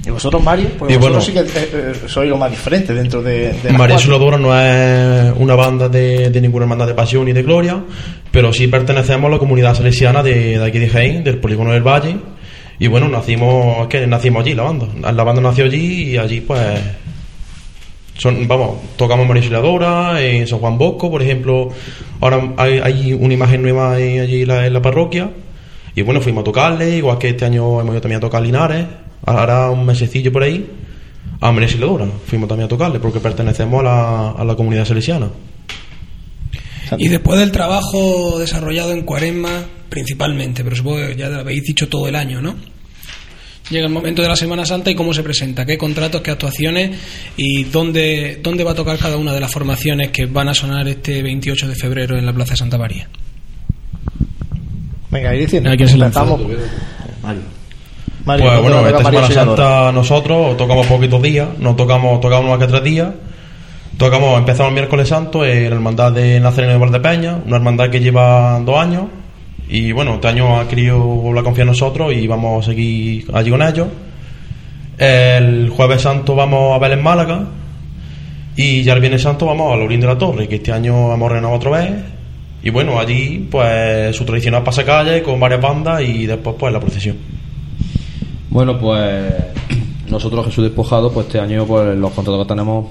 Y vosotros, Mario, pues Y vosotros bueno. sí que eh, eh, sois lo más diferente dentro de, de María. Soladora no es una banda de, de ninguna hermandad de pasión ni de gloria, pero sí pertenecemos a la comunidad salesiana de, de aquí de Jaén, del polígono del Valle. Y bueno, nacimos, es que nacimos allí, la banda. La banda nació allí y allí pues son, vamos, tocamos María Auxiliadora, en San Juan Bosco, por ejemplo, ahora hay, hay una imagen nueva en- allí la, en la parroquia, y bueno, fuimos a tocarle, igual que este año hemos ido también a tocar Linares, ahora un mesecillo por ahí, a María Auxiliadora, fuimos también a tocarle, porque pertenecemos a la, a la comunidad salesiana. Y después del trabajo desarrollado en Cuaresma, principalmente, pero supongo que ya lo habéis dicho todo el año, ¿no? Llega el momento de la Semana Santa y cómo se presenta, qué contratos, qué actuaciones y dónde, dónde va a tocar cada una de las formaciones que van a sonar este 28 de febrero en la Plaza de Santa María. Venga, ir diciendo. ¿A quién se lanza? Empezamos. Mario. Mario, pues ¿dónde bueno, esta Semana? Santa nosotros tocamos poquitos días, no tocamos, tocamos más que tres días. Tocamos, empezamos el miércoles santo en la hermandad de Nazareno de Valdepeña, una hermandad que lleva dos años. Y bueno, este año ha querido volver a confiar en nosotros y vamos a seguir allí con ellos. El jueves santo vamos a ver en Málaga. Y ya el viernes santo vamos a Lorín de la Torre, que este año hemos renovado otra vez. Y bueno, allí pues su tradicional pasacalle con varias bandas y después pues la procesión. Bueno, pues nosotros Jesús Despojado, pues este año pues los contratos que tenemos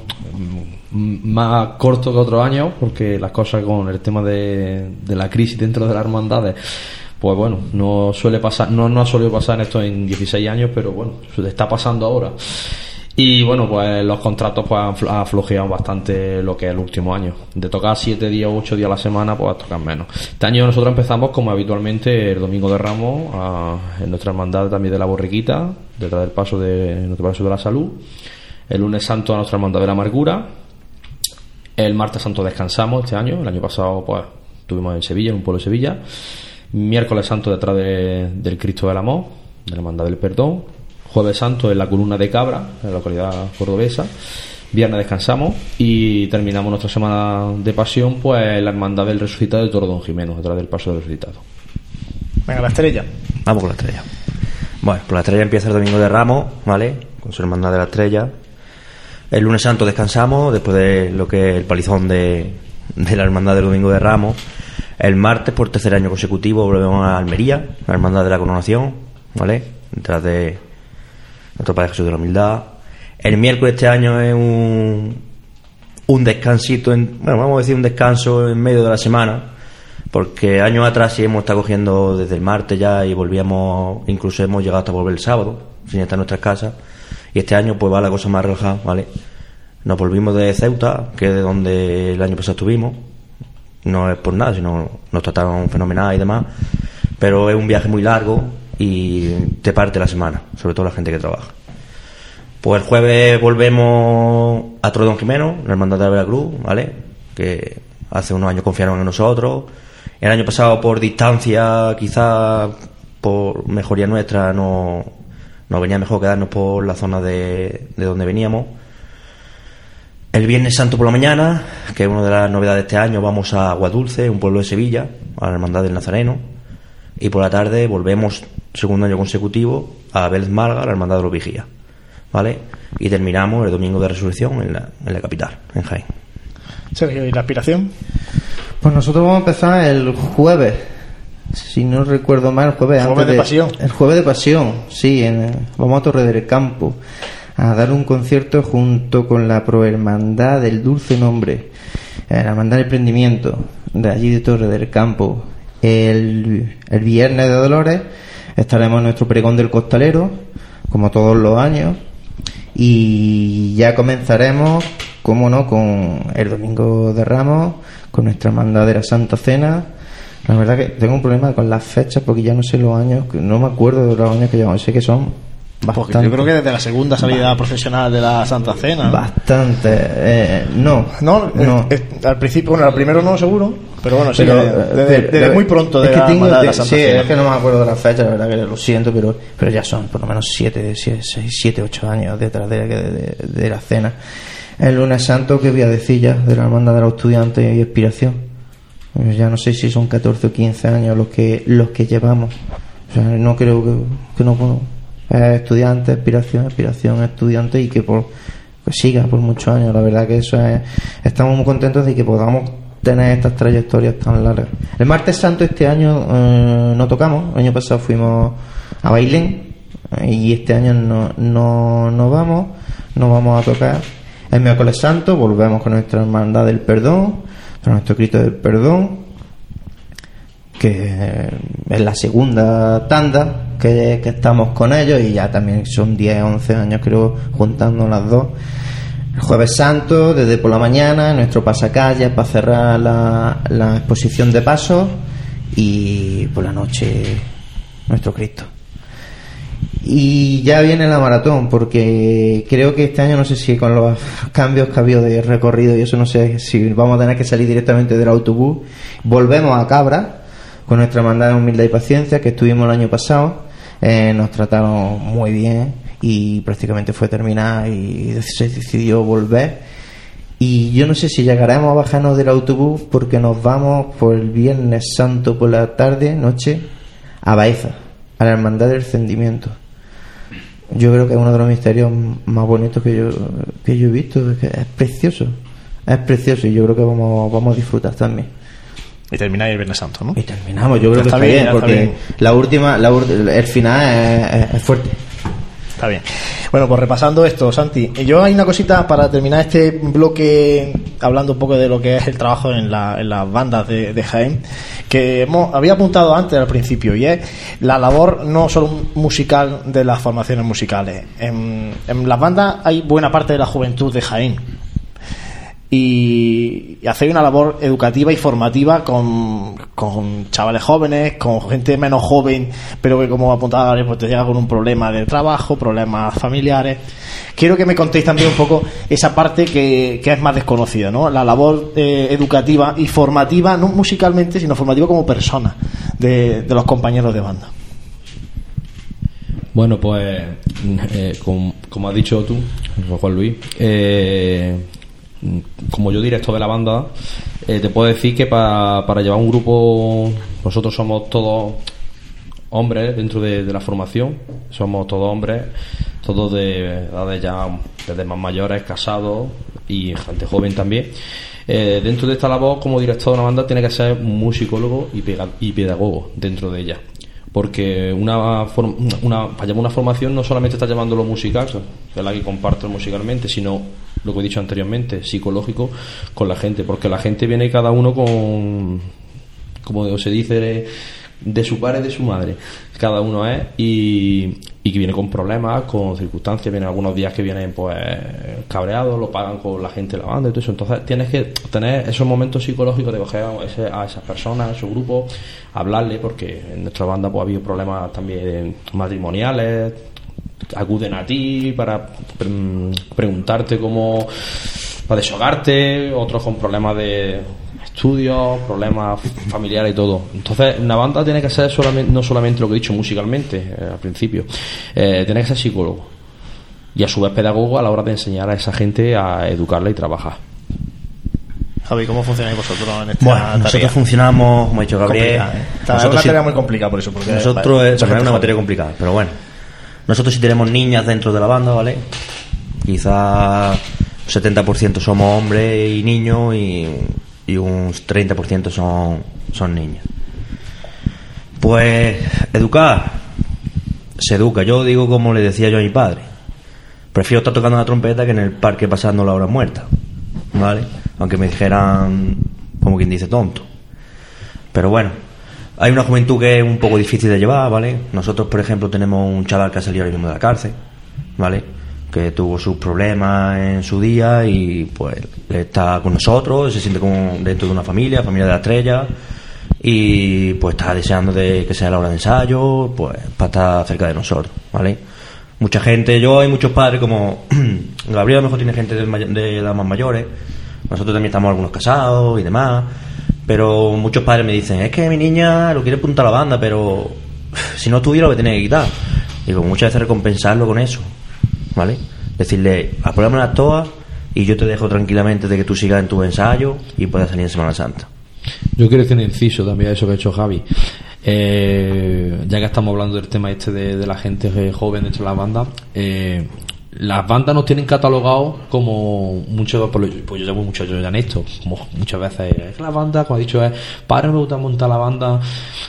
mm, más cortos que otros años, porque las cosas con el tema de, la crisis dentro de las hermandades, pues bueno, no suele pasar, no, no ha solido pasar esto en 16 años, pero bueno, está pasando ahora. Y bueno, pues los contratos pues han fl- han flojeado bastante lo que es el último año. De tocar 7 días o 8 días a la semana, pues tocan menos. Este año nosotros empezamos como habitualmente el domingo de Ramos, a- en nuestra hermandad también de la Borriquita, detrás del paso de nuestro paso de la salud. El lunes santo a nuestra hermandad de la amargura. El martes santo descansamos este año. El año pasado pues estuvimos en Sevilla, en un pueblo de Sevilla. Miércoles santo detrás de- del Cristo del Amor, de la hermandad del perdón. Jueves santo en la columna de Cabra, en la localidad cordobesa. Viernes descansamos y terminamos nuestra semana de pasión pues en la hermandad del resucitado de Toro Don Jimeno, detrás del paso del resucitado. Venga, la estrella. Vamos con la estrella. Bueno, pues la estrella empieza el domingo de Ramos, ¿vale? Con su hermandad de la estrella. El lunes santo descansamos, después de lo que es el palizón de, de la hermandad del domingo de Ramos. El martes, por tercer año consecutivo, volvemos a Almería, la hermandad de la coronación, ¿vale? Detrás de nuestro Padre Jesús de la Humildad. El miércoles este año es un, un descansito, en, bueno, vamos a decir un descanso en medio de la semana, porque años atrás sí hemos estado cogiendo desde el martes ya y volvíamos, incluso hemos llegado hasta volver el sábado, sin estar en nuestras casas, y este año pues va la cosa más relajada, ¿vale? Nos volvimos de Ceuta, que es de donde el año pasado estuvimos, no es por nada, sino nos trataron fenomenal y demás, pero es un viaje muy largo y te parte la semana, sobre todo la gente que trabaja. Pues el jueves volvemos a Trodón Jimeno, la hermandad de Veracruz, ¿vale? Que hace unos años confiaron en nosotros. El año pasado, por distancia, quizá por mejoría nuestra, no, nos venía mejor quedarnos por la zona de, de donde veníamos. El Viernes Santo por la mañana, que es una de las novedades de este año, vamos a Aguadulce, un pueblo de Sevilla, a la Hermandad del Nazareno. Y por la tarde volvemos, segundo año consecutivo, a Vélez Málaga, la Hermandad de los Vigías. ¿Vale? Y terminamos el domingo de resurrección en la, en la capital, en Jaén. Sergio, ¿y la aspiración? Pues nosotros vamos a empezar el jueves. Si no recuerdo mal, el jueves, Jueves antes de pasión. El jueves de pasión, sí. en el- vamos a Torre del Campo a dar un concierto junto con la Prohermandad del Dulce Nombre, eh, la Hermandad del Emprendimiento, de allí de Torre del Campo. El, el viernes de Dolores estaremos en nuestro pregón del costalero, como todos los años. Y ya comenzaremos, como no, con el Domingo de Ramos, con nuestra hermandad de la Santa Cena. La verdad que tengo un problema con las fechas porque ya no sé los años, no me acuerdo de los años que llevamos, sé que son Porque yo creo que desde la segunda salida profesional de la Santa Cena. ¿no? Bastante. eh, no. No, no. eh, eh, al principio, bueno, al primero no seguro, pero bueno, sí, Pero, eh, desde, pero- muy pronto de es que la, tengo- de la Santa sí, Cena. es que no me acuerdo de la fecha, la verdad que lo siento, pero, pero ya son por lo menos 7, 7, 8 años detrás de, de- la cena. El lunes santo, que voy a decir ya, de la hermandad de los estudiantes y expiración. Eh, Ya no sé si son 14 o 15 años los que, los que llevamos. O sea, no creo que, que no puedo. Es estudiante, expiración, expiración, estudiante y que por que siga por muchos años. La verdad que eso es. Estamos muy contentos de que podamos tener estas trayectorias tan largas. El martes santo este año eh, no tocamos. El año pasado fuimos a Bailén eh, y este año no, no, no vamos. No vamos a tocar. El miércoles santo volvemos con nuestra hermandad del perdón, con nuestro Cristo del perdón que es la segunda tanda que, estamos con ellos y ya también son 10, 11 años creo juntando las dos. El jueves santo, desde por la mañana, nuestro pasacalle para cerrar la, la exposición de pasos y por la noche nuestro Cristo. Y ya viene la maratón, porque creo que este año no sé si con los cambios que ha habido de recorrido y eso no sé si vamos a tener que salir directamente del autobús. Volvemos a Cabra con nuestra hermandad de humildad y paciencia que estuvimos el año pasado. Eh, nos trataron muy bien y prácticamente fue terminar y se decidió volver. Y yo no sé si llegaremos a bajarnos del autobús porque nos vamos por el Viernes Santo por la tarde, noche, a Baeza, a la Hermandad del Encendimiento. Yo creo que es uno de los misterios más bonitos que yo, que yo he visto. Es, es precioso, es precioso y yo creo que vamos, vamos a disfrutar también. Y termináis el Viernes Santo, ¿no? Y terminamos, yo creo que Está bien, bien, ya está porque bien. la última, la el final es fuerte. Está bien. Bueno, pues repasando esto, Santi, yo hay una cosita para terminar este bloque hablando un poco de lo que es el trabajo en, la- en las bandas de, de Jaén, que hemos, había apuntado antes al principio, y es la labor no solo musical de las formaciones musicales. En, en las bandas hay buena parte de la juventud de Jaén. Y, y hacer una labor educativa y formativa con, con chavales jóvenes, con gente menos joven, pero que como apuntaba Gabriel, pues te llega con un problema de trabajo, problemas familiares. Quiero que me contéis también un poco esa parte que, que es más desconocida, ¿no? La labor eh, educativa y formativa, no musicalmente, sino formativa como persona de, de los compañeros de banda. Bueno, pues, eh, com- como has dicho tú, Juan Luis, eh, como yo director de la banda, eh, te puedo decir que pa- para llevar un grupo, nosotros somos todos hombres dentro de, la formación, somos todos hombres, todos de edades ya desde más mayores, casados y gente joven también. Eh, dentro de esta labor, como director de una banda, tiene que ser un musicólogo y, y pedagogo dentro de ella porque una, una, formación no solamente está llevando lo musical, que es la que comparto musicalmente, sino lo que he dicho anteriormente, psicológico con la gente, porque la gente viene cada uno con, como se dice, de, de su padre de su madre, cada uno es, y, y que viene con problemas, con circunstancias, vienen algunos días que vienen pues cabreados, lo pagan con la gente de la banda y todo eso, entonces tienes que tener esos momentos psicológicos de coger a, ese- a esas personas, a su grupo, hablarle, porque en nuestra banda pues ha habido problemas también matrimoniales, acuden a ti para mm, preguntarte cómo para desahogarte, otros con problemas de estudios, problemas familiares y todo. Entonces, una banda tiene que ser solamente, no solamente lo que he dicho musicalmente eh, al principio, eh, tiene que ser psicólogo y a su vez pedagogo a la hora de enseñar a esa gente a educarla y trabajar. Javi, ¿cómo funcionáis vosotros en esta Bueno, tarea? nosotros funcionamos, como ha dicho Gabriel. ¿eh? Es una sí- tarea muy complicada por eso. Porque nosotros es, una materia complicada, pero bueno. Nosotros sí tenemos niñas dentro de la banda, ¿vale? Quizá 70% somos hombres y niños y, y un 30% son, son niñas. Pues educar, se educa. Yo digo como le decía yo a mi padre. Prefiero estar tocando la trompeta que en el parque pasando la hora muerta. ¿Vale? Aunque me dijeran, como quien dice, tonto. Pero bueno, hay una juventud que es un poco difícil de llevar, ¿vale? Nosotros, por ejemplo, tenemos un chaval que ha salido ahora mismo de la cárcel, ¿vale? Que tuvo sus problemas en su día y pues está con nosotros, se siente como dentro de una familia, familia de la estrella, y pues está deseando de que sea la hora de ensayo, pues para estar cerca de nosotros, ¿vale? mucha gente, yo hay muchos padres como *clears throat* Gabriel a lo mejor tiene gente de, de edad más mayores, nosotros también estamos algunos casados y demás, pero muchos padres me dicen, es que mi niña lo quiere apuntar a la banda, pero *laughs* si no estudia lo que tiene que quitar. Digo, muchas veces recompensarlo con eso, ¿vale? Decirle, apruébame las todas y yo te dejo tranquilamente de que tú sigas en tu ensayo y puedas salir en Semana Santa. Yo quiero decir un inciso también a eso que ha hecho Javi. Eh, ya que estamos hablando del tema este de, de la gente joven dentro de la banda, eh, las bandas nos tienen catalogados como muchos, pues pues yo llamo muchachos ya en esto, como muchas veces es la banda, como ha dicho, es padre me gusta montar la banda,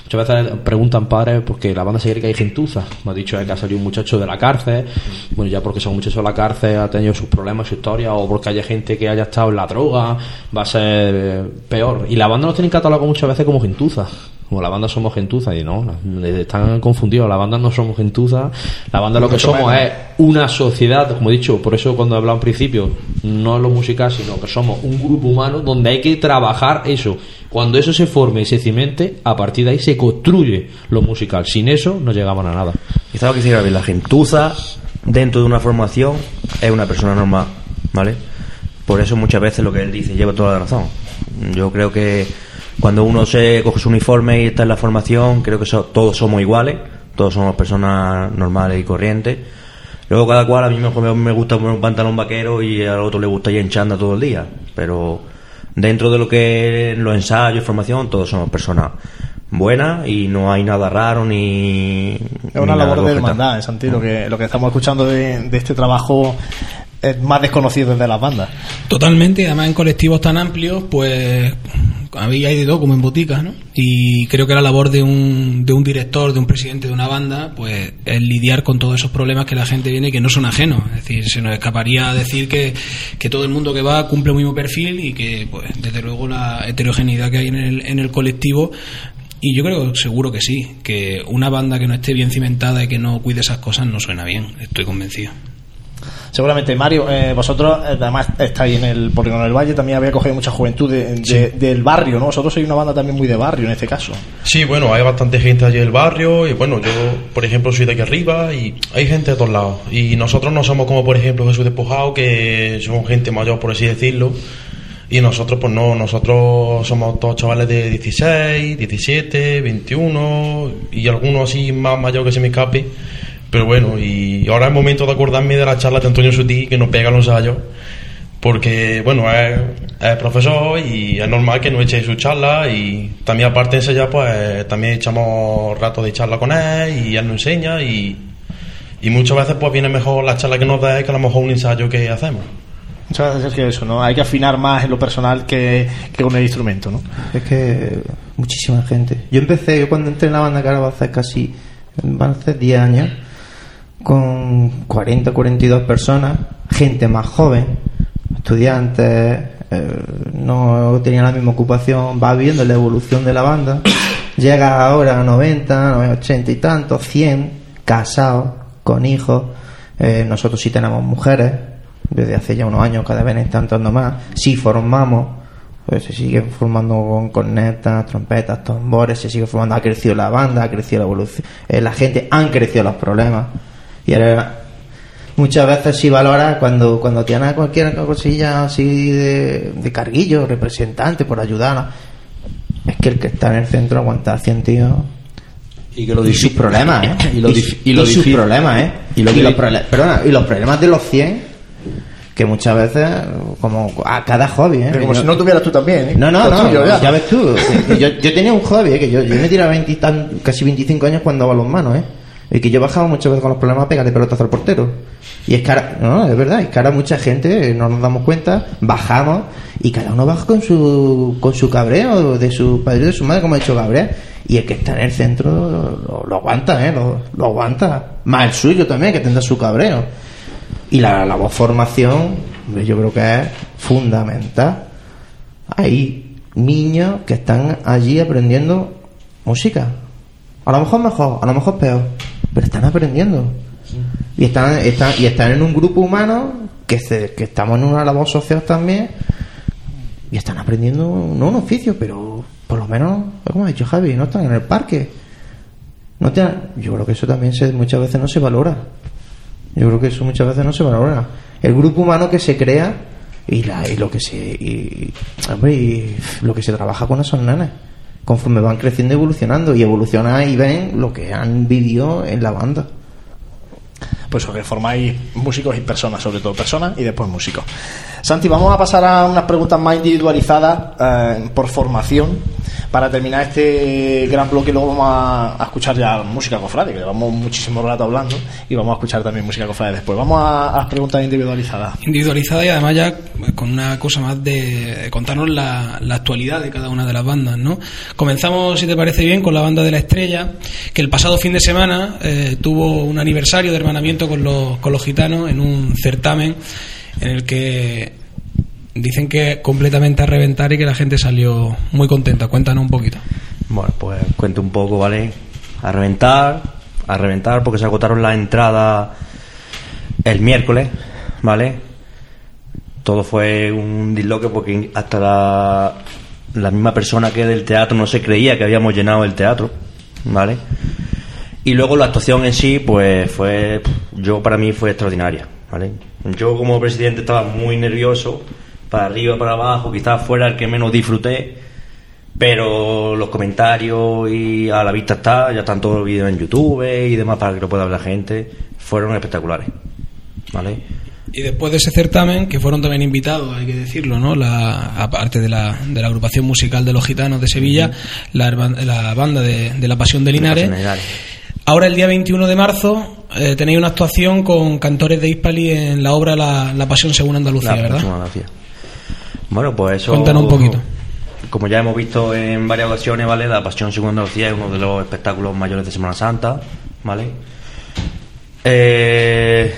muchas veces preguntan padres porque la banda se cree que hay gentuza, me ha dicho es que ha salido un muchacho de la cárcel, bueno ya porque son muchachos de la cárcel, ha tenido sus problemas, su historia, o porque haya gente que haya estado en la droga, va a ser peor. Y la banda nos tienen catalogado muchas veces como gentuza. Como la banda somos gentuza, y no, están confundidos. La banda no somos gentuza, la banda lo que somos es una sociedad, como he dicho, por eso cuando he hablado en principio, no es lo musical, sino que somos un grupo humano donde hay que trabajar eso. Cuando eso se forme y se cimente, a partir de ahí se construye lo musical. Sin eso no llegamos a nada. Quizá lo que quisiera ver la gentuza dentro de una formación es una persona normal, ¿vale? Por eso muchas veces lo que él dice lleva toda la razón. Yo creo que cuando uno se coge su uniforme y está en la formación, creo que so- todos somos iguales, todos somos personas normales y corrientes. Luego cada cual, a mí mejor me, gusta poner un pantalón vaquero y al otro le gusta ir en chanda todo el día. Pero dentro de lo que es los ensayos, formación, todos somos personas buenas y no hay nada raro ni... Es una labor de hermandad, en sentido que lo que estamos escuchando de, de este trabajo es más desconocido desde las bandas. Totalmente, y además en colectivos tan amplios, pues había de todo como en boticas, ¿no? Y creo que la labor de un, de un director, de un presidente de una banda, pues es lidiar con todos esos problemas que la gente viene y que no son ajenos. Es decir, se nos escaparía decir que, que todo el mundo que va cumple el mismo perfil y que, pues, desde luego la heterogeneidad que hay en el, en el colectivo y yo creo seguro que sí, que una banda que no esté bien cimentada y que no cuide esas cosas no suena bien, estoy convencido. Seguramente, Mario, eh, vosotros eh, además estáis en el Polígono del Valle, también había cogido mucha juventud de- de- del barrio, ¿no? Vosotros sois una banda también muy de barrio en este caso. Sí, bueno, hay bastante gente allí del barrio y bueno, yo por ejemplo soy de aquí arriba y hay gente de todos lados. Y nosotros no somos como por ejemplo Jesús Despojado, que somos gente mayor por así decirlo. Y nosotros pues no, nosotros somos todos chavales de 16, 17, 21 y algunos así más mayor que se me escape. Pero bueno, y ahora es momento de acordarme de la charla de Antonio Sutí que nos pega los ensayos. Porque, bueno, es, es profesor y es normal que nos eche su charla y también aparte de ensayar, pues también echamos rato de charla con él y él nos enseña y, y muchas veces pues viene mejor la charla que nos da que a lo mejor un ensayo que hacemos. Muchas veces es que eso, ¿no? Hay que afinar más en lo personal que, que con el instrumento, ¿no? Es que muchísima gente. Yo empecé, yo cuando entré en la banda, hacer casi, van a hacer 10 años, con 40, 42 personas, gente más joven, estudiantes, eh, no tenían la misma ocupación, va viendo la evolución de la banda, *coughs* llega ahora a 90, 80 y tantos, 100, casados, con hijos, eh, nosotros sí tenemos mujeres, desde hace ya unos años cada vez están entrando más, sí formamos, pues se sigue formando con cornetas, trompetas, tambores, se sigue formando, ha crecido la banda, ha crecido la evolución, eh, la gente, han crecido los problemas. Y ahora muchas veces sí valora cuando, cuando tiene cualquier cosilla así de, de carguillo, representante, por ayudar. Es que el que está en el centro aguanta a 100 tíos. Y que lo sus problemas, ¿eh? y lo dif- y lo sus problemas, ¿eh? y lo y que- los perdona, y los problemas de los 100, que muchas veces, como a cada hobby, ¿eh? Pero como yo- si no tuvieras tú también, ¿eh? no, no, no, tuyo, ya. ves tú. *laughs* Yo, yo tenía un hobby, ¿eh? que yo, yo me tiraba 20 y tan- casi 25 años cuando a los manos, ¿eh? Y que yo bajaba muchas veces con los problemas a pegarle pelotazo al portero. Y es ahora, no, es verdad, es ahora mucha gente, eh, no nos damos cuenta, bajamos y cada uno baja con su, con su cabreo, de su padre y de su madre, como ha dicho Gabriel. Y el que está en el centro lo, aguanta, ¿eh? Lo, aguanta. Más el suyo también, que tendrá su cabreo. Y la, la formación, yo creo que es fundamental. Hay niños que están allí aprendiendo música. A lo mejor mejor, a lo mejor peor, pero están aprendiendo. Y están, están, y están en un grupo humano que, se- que estamos en una labor social también y están aprendiendo, no un oficio, pero por lo menos, como ha dicho Javi, no están en el parque. No te- yo creo que eso también se, muchas veces no se valora. Yo creo que eso muchas veces no se valora. El grupo humano que se crea y, la, y lo que se y, lo que se trabaja con esos nenes conforme van creciendo y evolucionando y evolucionan y ven lo que han vivido en la banda pues que formáis músicos y personas, sobre todo personas y después músicos. Santi, vamos a pasar a unas preguntas más individualizadas eh, por formación para terminar este gran bloque luego vamos a, escuchar ya música cofrade, que llevamos muchísimo rato hablando y vamos a escuchar también música cofrade después. Vamos a, las preguntas individualizadas. Individualizadas y además ya con una cosa más de contarnos la, actualidad de cada una de las bandas, ¿no? Comenzamos, si te parece bien, con la banda de la estrella, que el pasado fin de semana eh, tuvo un aniversario de hermanamiento con los, con los gitanos en un certamen en el que dicen que completamente a reventar y que la gente salió muy contenta. Cuéntanos un poquito. Bueno, pues cuento un poco, ¿vale? A reventar, a reventar porque se agotaron las entradas el miércoles, ¿vale? Todo fue un disloque porque hasta la, la misma persona que del teatro no se creía que habíamos llenado el teatro, ¿vale? Y luego la actuación en sí, pues fue, yo para mí fue extraordinaria, ¿vale? Yo como presidente estaba muy nervioso para arriba, para abajo, quizás fuera el que menos disfruté, pero los comentarios y a la vista está, ya están todos los vídeos en YouTube y demás para que lo pueda ver la gente, fueron espectaculares. ¿Vale? Y después de ese certamen, que fueron también invitados, hay que decirlo, ¿no? La, aparte de la, de la agrupación musical de los gitanos de Sevilla, la, la, banda de, La Pasión de Linares. Ahora, el día 21 de marzo, eh, tenéis una actuación con cantores de Hispali en la obra La, la Pasión según Andalucía, ¿verdad? Bueno, pues eso. Cuéntanos un poquito. Como ya hemos visto en varias ocasiones, ¿vale? La Pasión según Andalucía es uno de los espectáculos mayores de Semana Santa, ¿vale? Eh,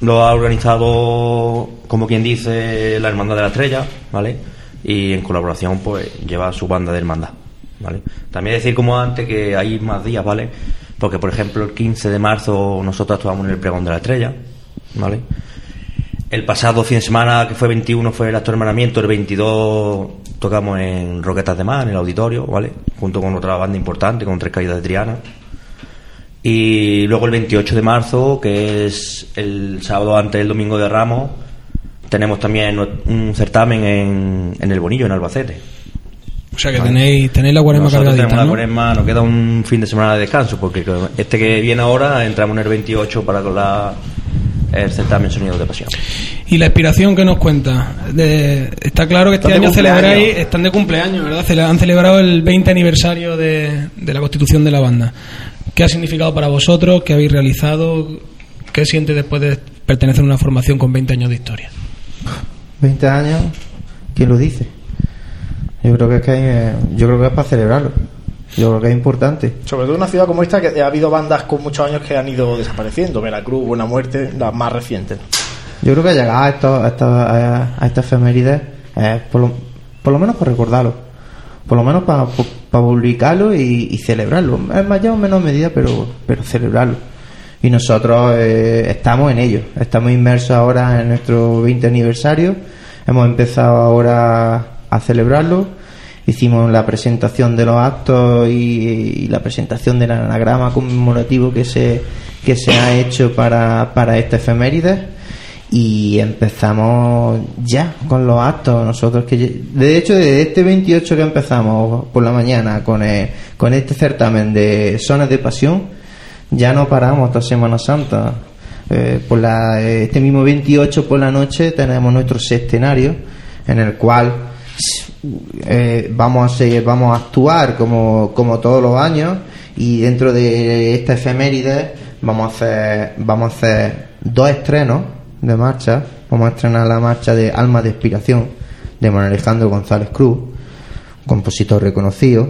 lo ha organizado, como quien dice, la Hermandad de la Estrella, ¿vale? Y en colaboración, pues, lleva su banda de hermandad, ¿vale? También decir, como antes, que hay más días, ¿vale? Porque, por ejemplo, el 15 de marzo nosotros actuamos en el Pregón de la Estrella, ¿vale? El pasado fin de semana, que fue 21, fue el acto hermanamiento. El 22 tocamos en Roquetas de Mar, en el auditorio, ¿vale? Junto con otra banda importante, con Tres Caídas de Triana. Y luego el 28 de marzo, que es el sábado antes del domingo de Ramos, tenemos también un certamen en, en el Bonillo, en Albacete. O sea que tenéis, tenéis la cuaresma cargadita, tenemos la cuaresma, nos queda un fin de semana de descanso, porque este que viene ahora entramos en el 28 para con la el certamen Sonidos de Pasión. ¿Y la inspiración que nos cuenta? está claro que este año celebráis, están de cumpleaños, ¿verdad? Han celebrado el 20 aniversario de, la constitución de la banda. ¿Qué ha significado para vosotros? ¿Qué habéis realizado? ¿Qué siente después de pertenecer a una formación con 20 años de historia? 20 años, ¿quién lo dice? Yo creo que es que yo creo que es para celebrarlo. Yo creo que es importante. Sobre todo en una ciudad como esta, que ha habido bandas con muchos años que han ido desapareciendo. Veracruz, Buena Muerte, las más recientes. Yo creo que llegar a, esto, a, esto, a, estas efemérides, por, lo, por lo menos para recordarlo. Por lo menos para, publicarlo y, celebrarlo. Es mayor o menos medida, pero, pero celebrarlo. Y nosotros eh, estamos en ello. Estamos inmersos ahora en nuestro 20 aniversario. Hemos empezado ahora a celebrarlo. Hicimos la presentación de los actos y, la presentación del anagrama conmemorativo que se, que se ha hecho para, para esta efeméride. Y empezamos ya con los actos. Nosotros que de hecho desde este 28 que empezamos por la mañana con, con este certamen de zonas de pasión ya no paramos hasta Semana Santa. Eh, por la, este mismo 28 por la noche tenemos nuestro escenario en el cual eh, vamos, a vamos a actuar como, todos los años y dentro de esta efeméride vamos a hacer, vamos a hacer dos estrenos de marcha. Vamos a estrenar la marcha de Alma de Inspiración de Manuel Alejandro González Cruz, compositor reconocido.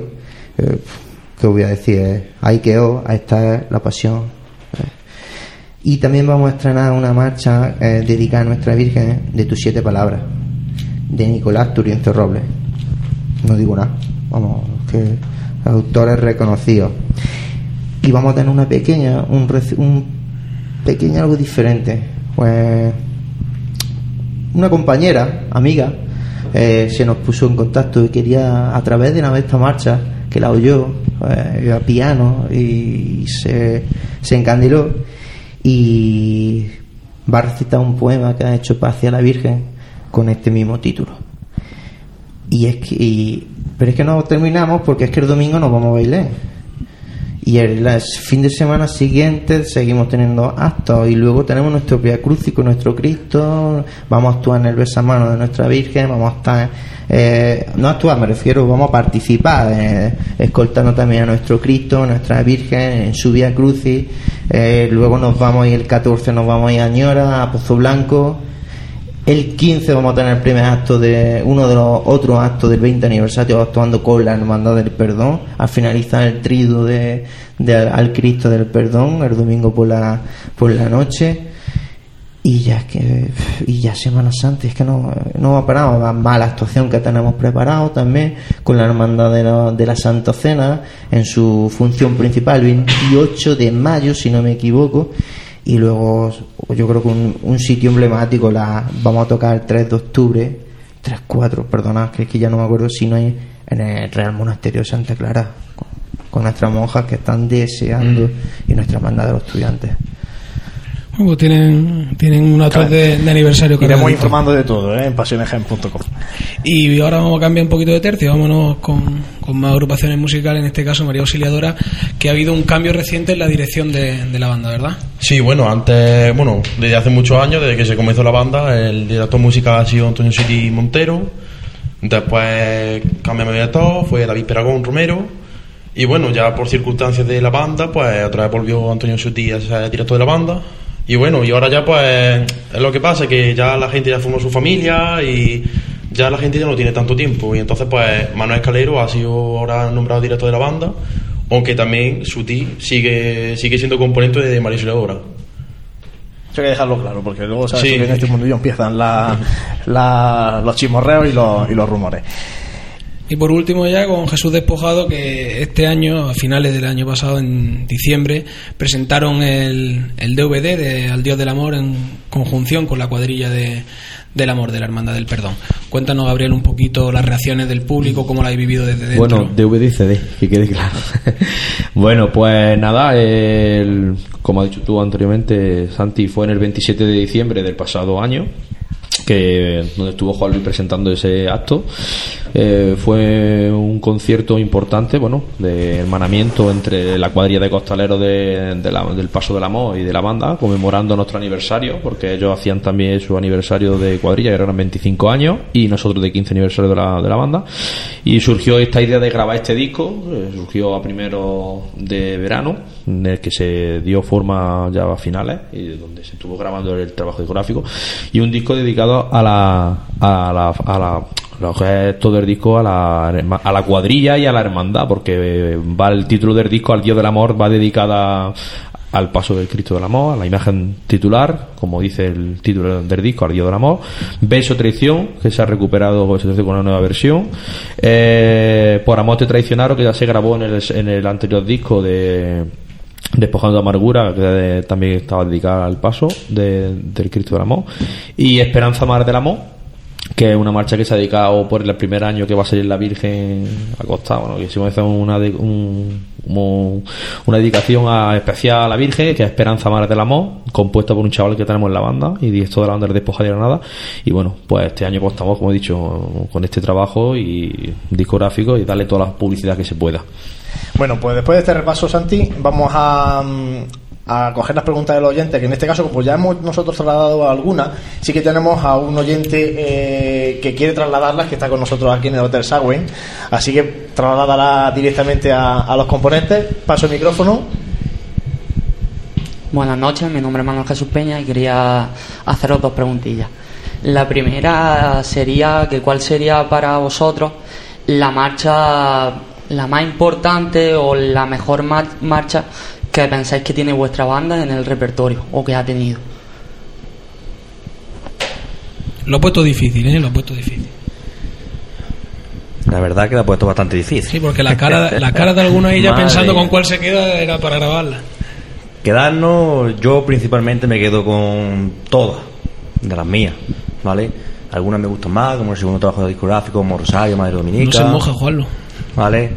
Eh, que voy a decir? Ahí quedó, ahí está la pasión. Y también vamos a estrenar una marcha eh, dedicada a nuestra Virgen de tus siete palabras, de Nicolás Turienzo Robles no digo nada, vamos, que autores reconocidos. Y vamos a tener una pequeña, un, un pequeño algo diferente. Pues una compañera, amiga, eh, se nos puso en contacto y quería, a través de una vez esta marcha, que la oyó, eh, a piano y se, se encandiló y va a recitar un poema que ha hecho hacia la Virgen con este mismo título. Y es que, y- pero es que no terminamos porque es que el domingo nos vamos a bailar. Y el, fin de semana siguiente seguimos teniendo actos y luego tenemos nuestro Via Crucis con nuestro Cristo, vamos a actuar en el besamano de nuestra Virgen, vamos a estar, eh, no actuar me refiero, vamos a participar, eh, escoltando también a nuestro Cristo, nuestra Virgen en su Via Crucis, eh, luego nos vamos ir el 14, nos vamos a ir a Ñora, a Pozo Blanco, el 15 vamos a tener el primer acto de uno de los otros actos del 20 aniversario actuando con la Hermandad del Perdón al finalizar el trido de, de al Cristo del Perdón el domingo por la por la noche. Y ya es que y ya Semana Santa es que no, no va parado va va la actuación que tenemos preparado también con la hermandad de la, de la Santa Cena en su función principal el 28 de mayo si no me equivoco y luego yo creo que un, un sitio emblemático la vamos a tocar el 3 de octubre 3 4 perdonad que es que ya no me acuerdo si no hay en el Real Monasterio de Santa Clara con, con nuestras monjas que están deseando y nuestra hermandad de los estudiantes Bueno, pues tienen, tienen una otra de, de aniversario Iremos informando de todo ¿eh? en pasionesgen.com. Y ahora vamos a cambiar un poquito de tercio, vámonos con, con más agrupaciones musicales, en este caso María Auxiliadora, que ha habido un cambio reciente en la dirección de, de la banda, ¿verdad? Sí, bueno, antes, bueno, desde hace muchos años, desde que se comenzó la banda, el director musical ha sido Antonio City Montero. Después cambiamos de director, fue David Peragón Romero. Y bueno, ya por circunstancias de la banda, pues otra vez volvió Antonio City a ser director de la banda. Y bueno, y ahora ya pues es lo que pasa, que ya la gente ya formó su familia y ya la gente ya no tiene tanto tiempo. Y entonces pues Manuel Escalero ha sido ahora nombrado director de la banda, aunque también Suti sigue, sigue siendo componente de María Auxiliadora. Eso hay que dejarlo claro, porque luego sabes Sí. que en este mundillo empiezan la- la- los chismorreos y los, y los rumores. Y por último ya con Jesús Despojado, que este año, a finales del año pasado, en diciembre, presentaron el, el DVD de Al Dios del Amor en conjunción con la cuadrilla de, del Amor, de la Hermandad del Perdón. Cuéntanos, Gabriel, un poquito las reacciones del público, cómo la habéis vivido desde dentro. Bueno, DVD y CD, que quede claro. *laughs* bueno, pues nada, como ha dicho tú anteriormente, Santi, fue en el 27 de diciembre del pasado año que donde estuvo Juan Luis presentando ese acto Eh, fue un concierto importante bueno de hermanamiento entre la cuadrilla de costaleros de, la- del Paso del Amor y de la banda conmemorando nuestro aniversario porque ellos hacían también su aniversario de cuadrilla que eran 25 años y nosotros de 15 aniversario de la, de la banda. Y surgió esta idea de grabar este disco eh, surgió a primero de verano en el que se dio forma ya a finales y donde se estuvo grabando el trabajo discográfico y un disco dedicado a la a la, a la que es todo el disco a la, a la cuadrilla y a la hermandad porque va el título del disco al Dios del Amor va dedicada al paso del Cristo del Amor, a la imagen titular, como dice el título del disco, al Dios del Amor, Beso Traición, que se ha recuperado hace con una nueva versión, eh, Por Amor te traicionaron, que ya se grabó en el, en el anterior disco de Despojando de Amargura, que eh, también estaba dedicada al paso de- del Cristo del Amor, y Esperanza Mar del Amor, que es una marcha que se ha dedicado por el primer año que va a salir la Virgen acostada, bueno, que hicimos una, de- un- una dedicación especial a la Virgen, que es Esperanza Mar del Amor, compuesta por un chaval que tenemos en la banda y director de la banda de Despoja de Granada. Y bueno, pues este año pues, estamos, como he dicho, con este trabajo y discográfico y darle toda la publicidad que se pueda. Bueno, pues después de este repaso, Santi, vamos a, mm, a coger las preguntas del oyente, que en este caso, pues ya hemos nosotros trasladado algunas, sí que tenemos a un oyente eh, que quiere trasladarlas, que está con nosotros aquí en el Hotel Sagüen, así que trasládala directamente a, a los componentes. Paso el micrófono. Buenas noches, mi nombre es Manuel Jesús Peña y quería haceros dos preguntillas. La primera sería que cuál sería para vosotros la marcha la más importante o la mejor mar- marcha que pensáis que tiene vuestra banda en el repertorio o que ha tenido. Lo he puesto difícil, ¿eh? Lo he puesto difícil. La verdad que la ha puesto bastante difícil. Sí, porque la cara, la cara de algunos ahí ya *laughs* Madre pensando con cuál se queda era para grabarla. Quedarnos, yo principalmente me quedo con todas, de las mías, ¿vale? Algunas me gustan más, como el segundo trabajo discográfico, como Rosario, Madre Dominica. No se moja, Juanlo. ¿Vale?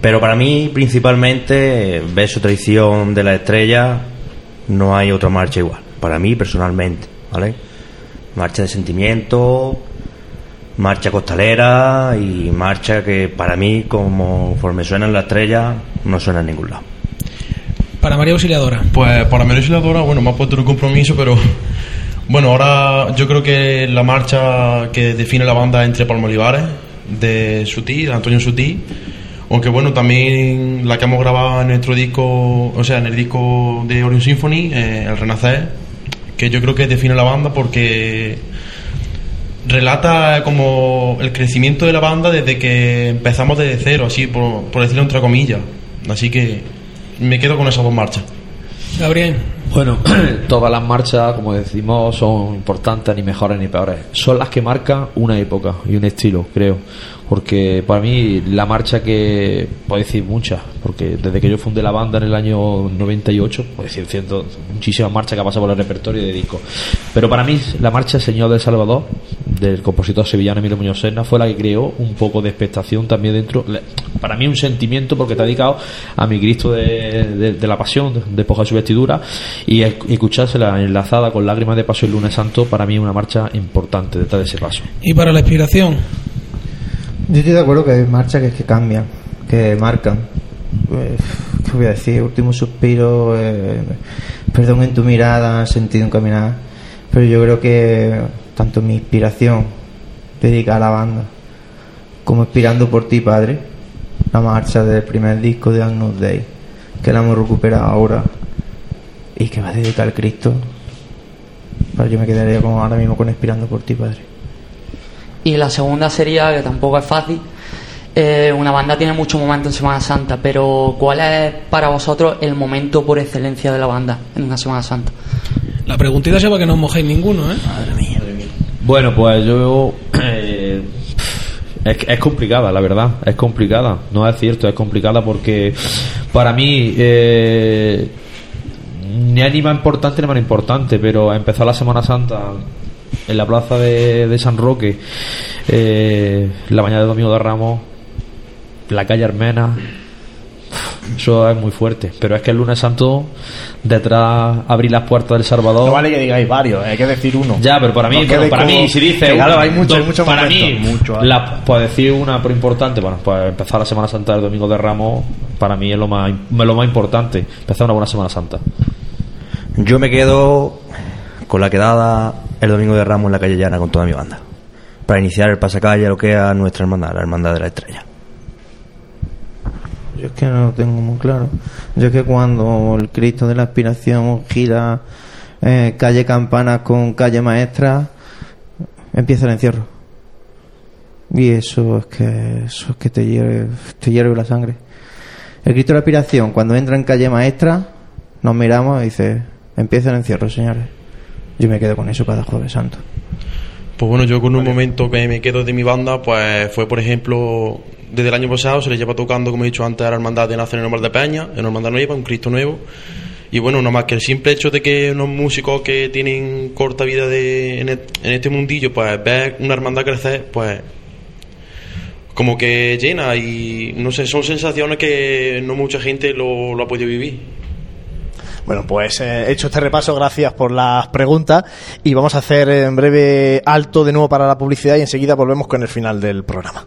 Pero para mí, principalmente, Beso Traición de la Estrella no hay otra marcha igual, para mí personalmente, ¿vale? Marcha de sentimiento, marcha costalera y marcha que para mí, como conforme suena en la estrella, no suena en ningún lado. Para María Auxiliadora. Pues para María Auxiliadora, bueno, me ha puesto un compromiso, pero bueno, ahora yo creo que la marcha que define la banda entre Palmolivares, de Sutí, de Antonio Sutí, aunque bueno, también la que hemos grabado en nuestro disco, o sea, en el disco de Orion Symphony, eh, El Renacer, que yo creo que define la banda porque relata como el crecimiento de la banda desde que empezamos desde cero, así por, por decirlo entre comillas. Así que me quedo con esas dos marchas. Gabriel. Bueno, *clears throat* todas las marchas, como decimos, son importantes, ni mejores ni peores. Son las que marcan una época y un estilo, creo. Porque para mí, la marcha que. Puedo decir muchas, porque desde que yo fundé la banda en el año 98, puedo decir ciento, muchísimas marchas que ha pasado por el repertorio de disco. Pero para mí, la marcha Señor del Salvador, del compositor sevillano Emilio Muñoz Serna, fue la que creó un poco de expectación también dentro. Para mí, un sentimiento, porque está dedicado a mi Cristo de, de- de la Pasión, de despojar su vestidura, y esc- escuchársela enlazada con lágrimas de paso el lunes santo, para mí es una marcha importante detrás de ese paso. Y para la inspiración. Yo estoy de acuerdo que hay marchas que, que cambian, que marcan. Eh, ¿Qué voy a decir? Último suspiro, eh, perdón en tu mirada, sentido en caminar. Pero yo creo que tanto mi inspiración dedicada a la banda como inspirando por ti, padre, la marcha del primer disco de Agnus Day, que la hemos recuperado ahora y que va a dedicar Cristo. Pues yo me quedaría como ahora mismo con inspirando por ti, padre. Y la segunda sería, que tampoco es fácil, eh, una banda tiene muchos momentos en Semana Santa, pero ¿cuál es para vosotros el momento por excelencia de la banda en una Semana Santa? La preguntita sea para que no os mojéis ninguno, ¿eh? Bueno, pues yo. eh, es, es complicada, la verdad. Es complicada. No es cierto, es complicada porque para mí. Eh, ni hay ni más importante ni más importante, pero empezó la Semana Santa en la plaza de, de San Roque, eh, la mañana de Domingo de Ramos, la calle Armena. Eso es muy fuerte, pero es que el lunes santo, detrás abrir las puertas del Salvador. No vale que digáis varios, hay que decir uno. Ya, pero para mí, No bueno, quede para mí, si dice. que claro, hay muchos, dos, hay muchos Para momentos. mí, Mucho, hay. la, pues decir una pero importante, bueno, pues empezar la Semana Santa del Domingo de Ramos, para mí es lo más, lo más importante. Empezar una buena Semana Santa. Yo me quedo con la quedada el domingo de Ramos en la calle Llana con toda mi banda. Para iniciar el pasacalle lo que es nuestra hermandad, la hermandad de la estrella. Yo es que no lo tengo muy claro. Yo es que cuando el Cristo de la Aspiración gira eh, calle Campana con calle Maestra, empieza el encierro. Y eso es que, eso es que te hierve, te hierve la sangre. El Cristo de la Aspiración, cuando entra en calle Maestra, nos miramos y dice, empieza el encierro, señores. Yo me quedo con eso cada jueves santo. Pues bueno, yo con un momento que me quedo de mi banda, pues fue, por ejemplo, desde el año pasado se le lleva tocando, como he dicho antes, a la Hermandad de Nazareno Mar de Peña, en Hermandad Nueva, un Cristo Nuevo. Y bueno, no más que el simple hecho de que unos músicos que tienen corta vida de, en, e- en este mundillo, pues ver una hermandad crecer, pues como que llena y no sé, son sensaciones que no mucha gente lo, lo ha podido vivir. Bueno, pues eh, hecho este repaso, gracias por las preguntas y vamos a hacer en breve alto de nuevo para la publicidad y enseguida volvemos con el final del programa.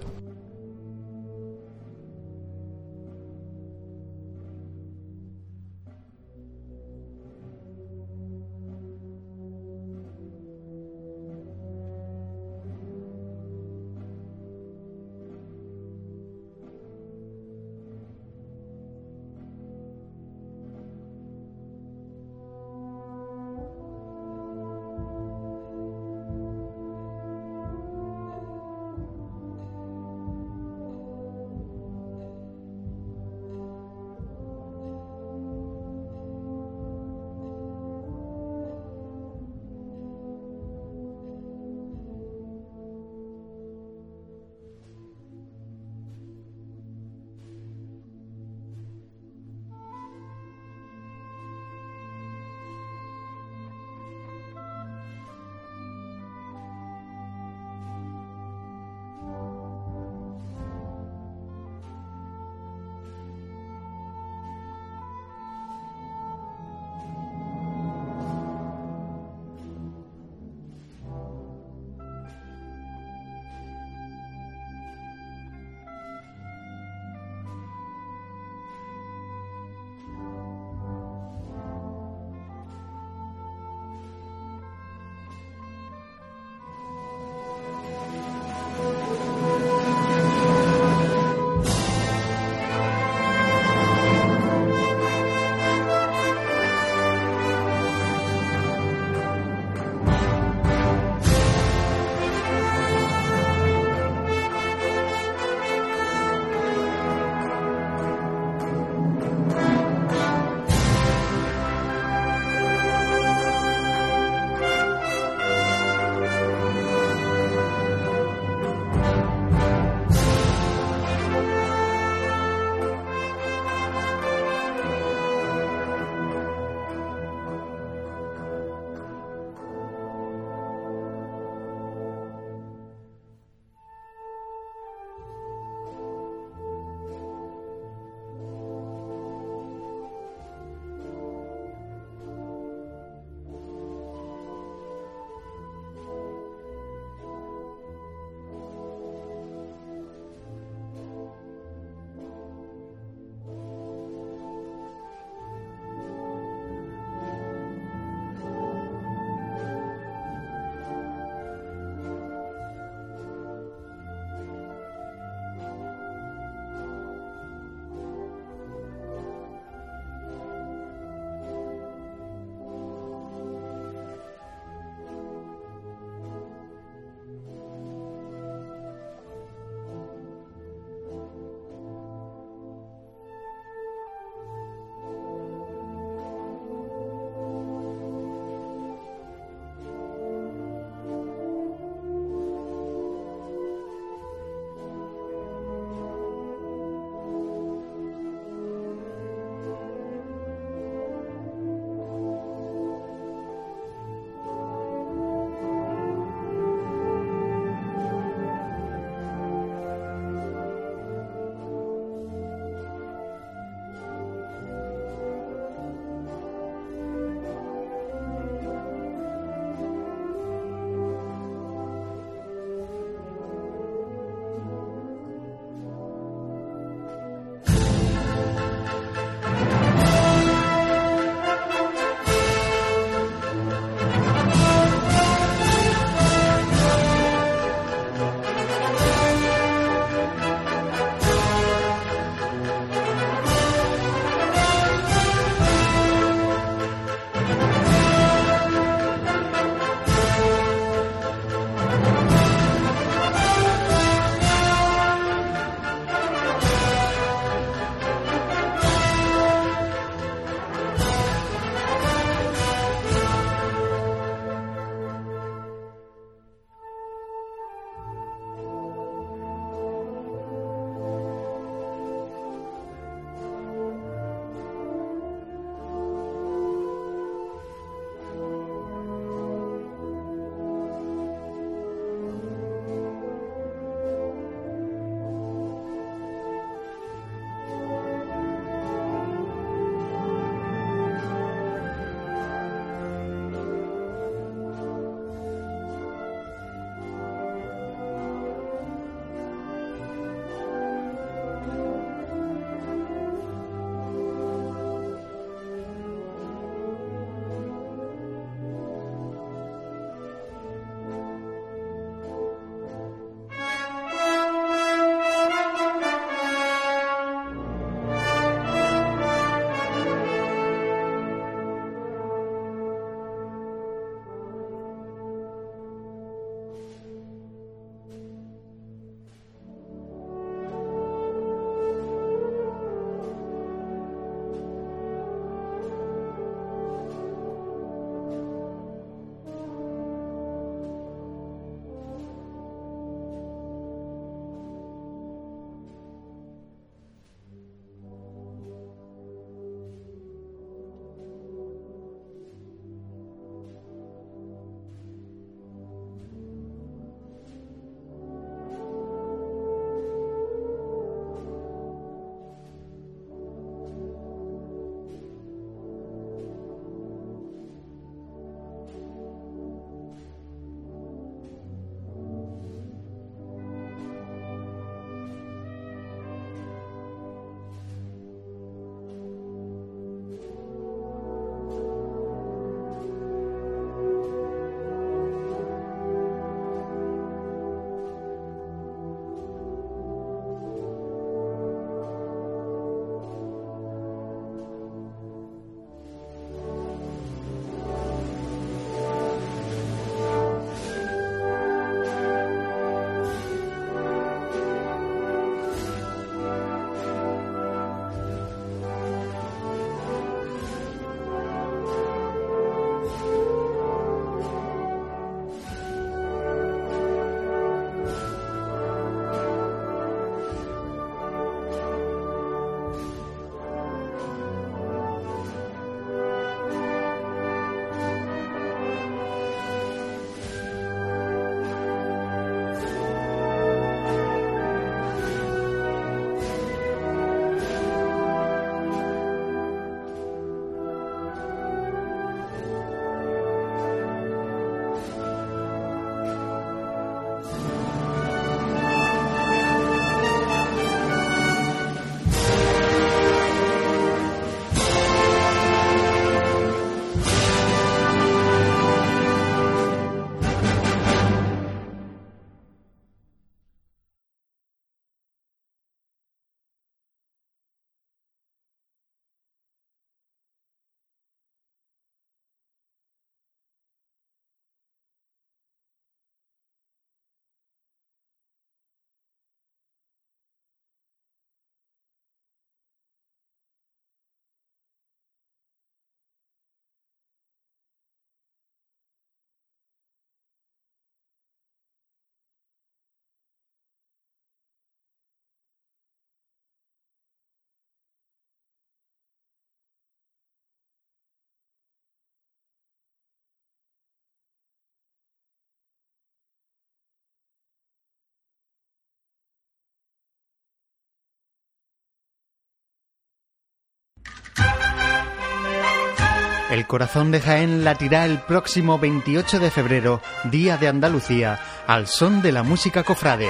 El corazón de Jaén latirá el próximo 28 de febrero, Día de Andalucía, al son de la música cofrade.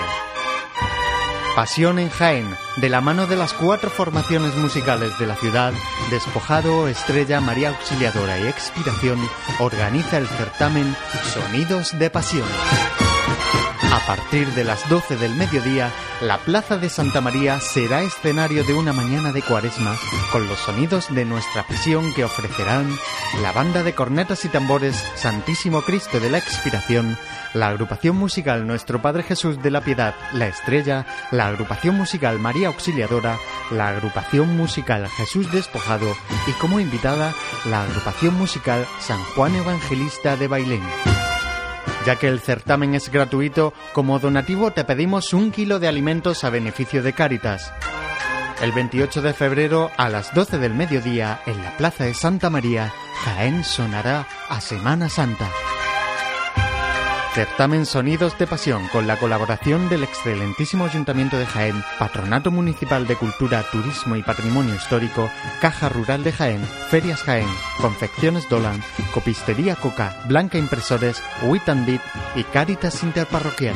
Pasión en Jaén, de la mano de las cuatro formaciones musicales de la ciudad, Despojado, Estrella, María Auxiliadora y Expiración, organiza el certamen Sonidos de Pasión. A partir de las 12 del mediodía, la Plaza de Santa María será escenario de una mañana de cuaresma con los sonidos de nuestra pasión que ofrecerán la banda de cornetas y tambores Santísimo Cristo de la Expiración, la agrupación musical Nuestro Padre Jesús de la Piedad, La Estrella, la agrupación musical María Auxiliadora, la agrupación musical Jesús Despojado y como invitada la agrupación musical San Juan Evangelista de Bailén. Ya que el certamen es gratuito, como donativo te pedimos un kilo de alimentos a beneficio de Cáritas. El 28 de febrero a las 12 del mediodía en la Plaza de Santa María, Jaén sonará a Semana Santa. Certamen Sonidos de Pasión con la colaboración del excelentísimo Ayuntamiento de Jaén, Patronato Municipal de Cultura, Turismo y Patrimonio Histórico, Caja Rural de Jaén, Ferias Jaén, Confecciones Dolan, Copistería Coca, Blanca Impresores, Wit and Beat y Cáritas Interparroquial.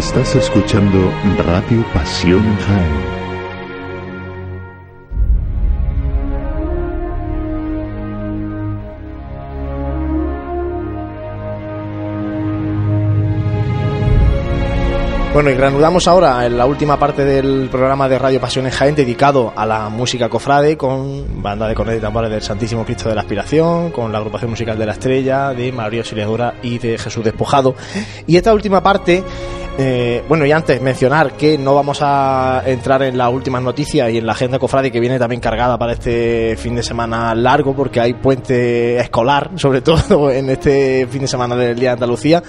Estás escuchando Radio Pasión en Jaén. Bueno, y reanudamos ahora en la última parte del programa de Radio Pasión en Jaén dedicado a la música cofrade con banda de cornetas y tambores del Santísimo Cristo de la Aspiración, con la agrupación musical de la Estrella, de María Auxiliadora y de Jesús Despojado. Y esta última parte eh, bueno, y antes mencionar que no vamos a entrar en las últimas noticias y en la agenda cofrade que viene también cargada para este fin de semana largo, porque hay puente escolar, *laughs* sobre todo en este fin de semana del Día de Andalucía.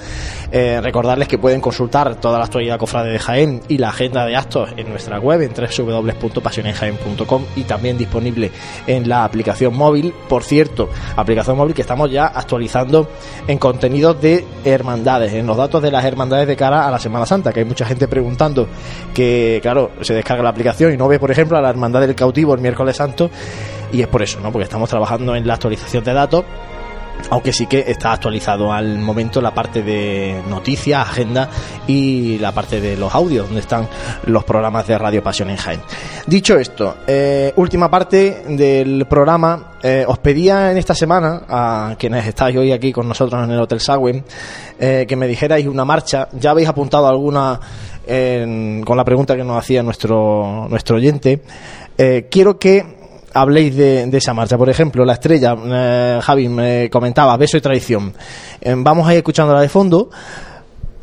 Eh, recordarles que pueden consultar toda la actualidad cofrade de Jaén y la agenda de actos en nuestra web en www.pasionenjaén.com y también disponible en la aplicación móvil. Por cierto, aplicación móvil que estamos ya actualizando en contenidos de hermandades, en los datos de las hermandades de cara a la Semana Santa, que hay mucha gente preguntando que, claro, se descarga la aplicación y no ve, por ejemplo, a la Hermandad del Cautivo el miércoles santo, y es por eso, ¿no? Porque estamos trabajando en la actualización de datos aunque sí que está actualizado al momento la parte de noticias, agenda y la parte de los audios, donde están los programas de Radio Pasión en Jaén. Dicho esto, eh, última parte del programa, eh, os pedía en esta semana, a quienes estáis hoy aquí con nosotros en el Hotel Sagüen, eh, que me dijerais una marcha, ya habéis apuntado alguna con la pregunta que nos hacía nuestro, nuestro oyente, quiero que habléis de, esa marcha. Por ejemplo, la estrella, eh, Javi me comentaba, beso y traición. Eh, vamos a ir escuchándola de fondo,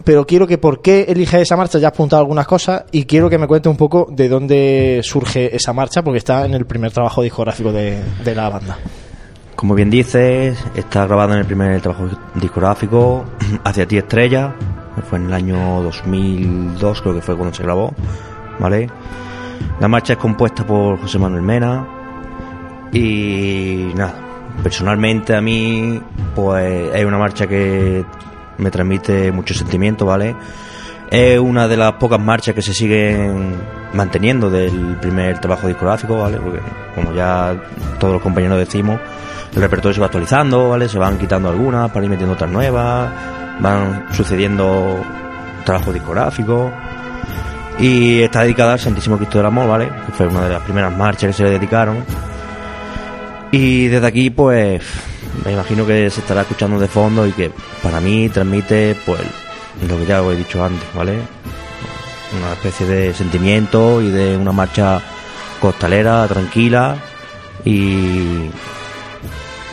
pero quiero que por qué elige esa marcha, ya has apuntado algunas cosas, y quiero que me cuente un poco de dónde surge esa marcha, porque está en el primer trabajo discográfico de, la banda. como bien dices, está grabado en el primer trabajo discográfico, *clears throat* Hacia ti estrella, fue en el año 2002, creo que fue cuando se grabó, ¿vale? La marcha es compuesta por José Manuel Mena y nada, personalmente a mí pues es una marcha que me transmite mucho sentimiento, ¿vale? Es una de las pocas marchas que se siguen manteniendo del primer trabajo discográfico, ¿vale? Porque como ya todos los compañeros decimos, el repertorio se va actualizando, ¿vale? Se van quitando algunas para ir metiendo otras nuevas, van sucediendo trabajos discográficos. Y está dedicada al Santísimo Cristo del Amor, ¿vale? Que fue una de las primeras marchas que se le dedicaron. Y desde aquí, pues, me imagino que se estará escuchando de fondo y que para mí transmite, pues, lo que ya os he dicho antes, ¿vale? Una especie de sentimiento y de una marcha costalera, tranquila y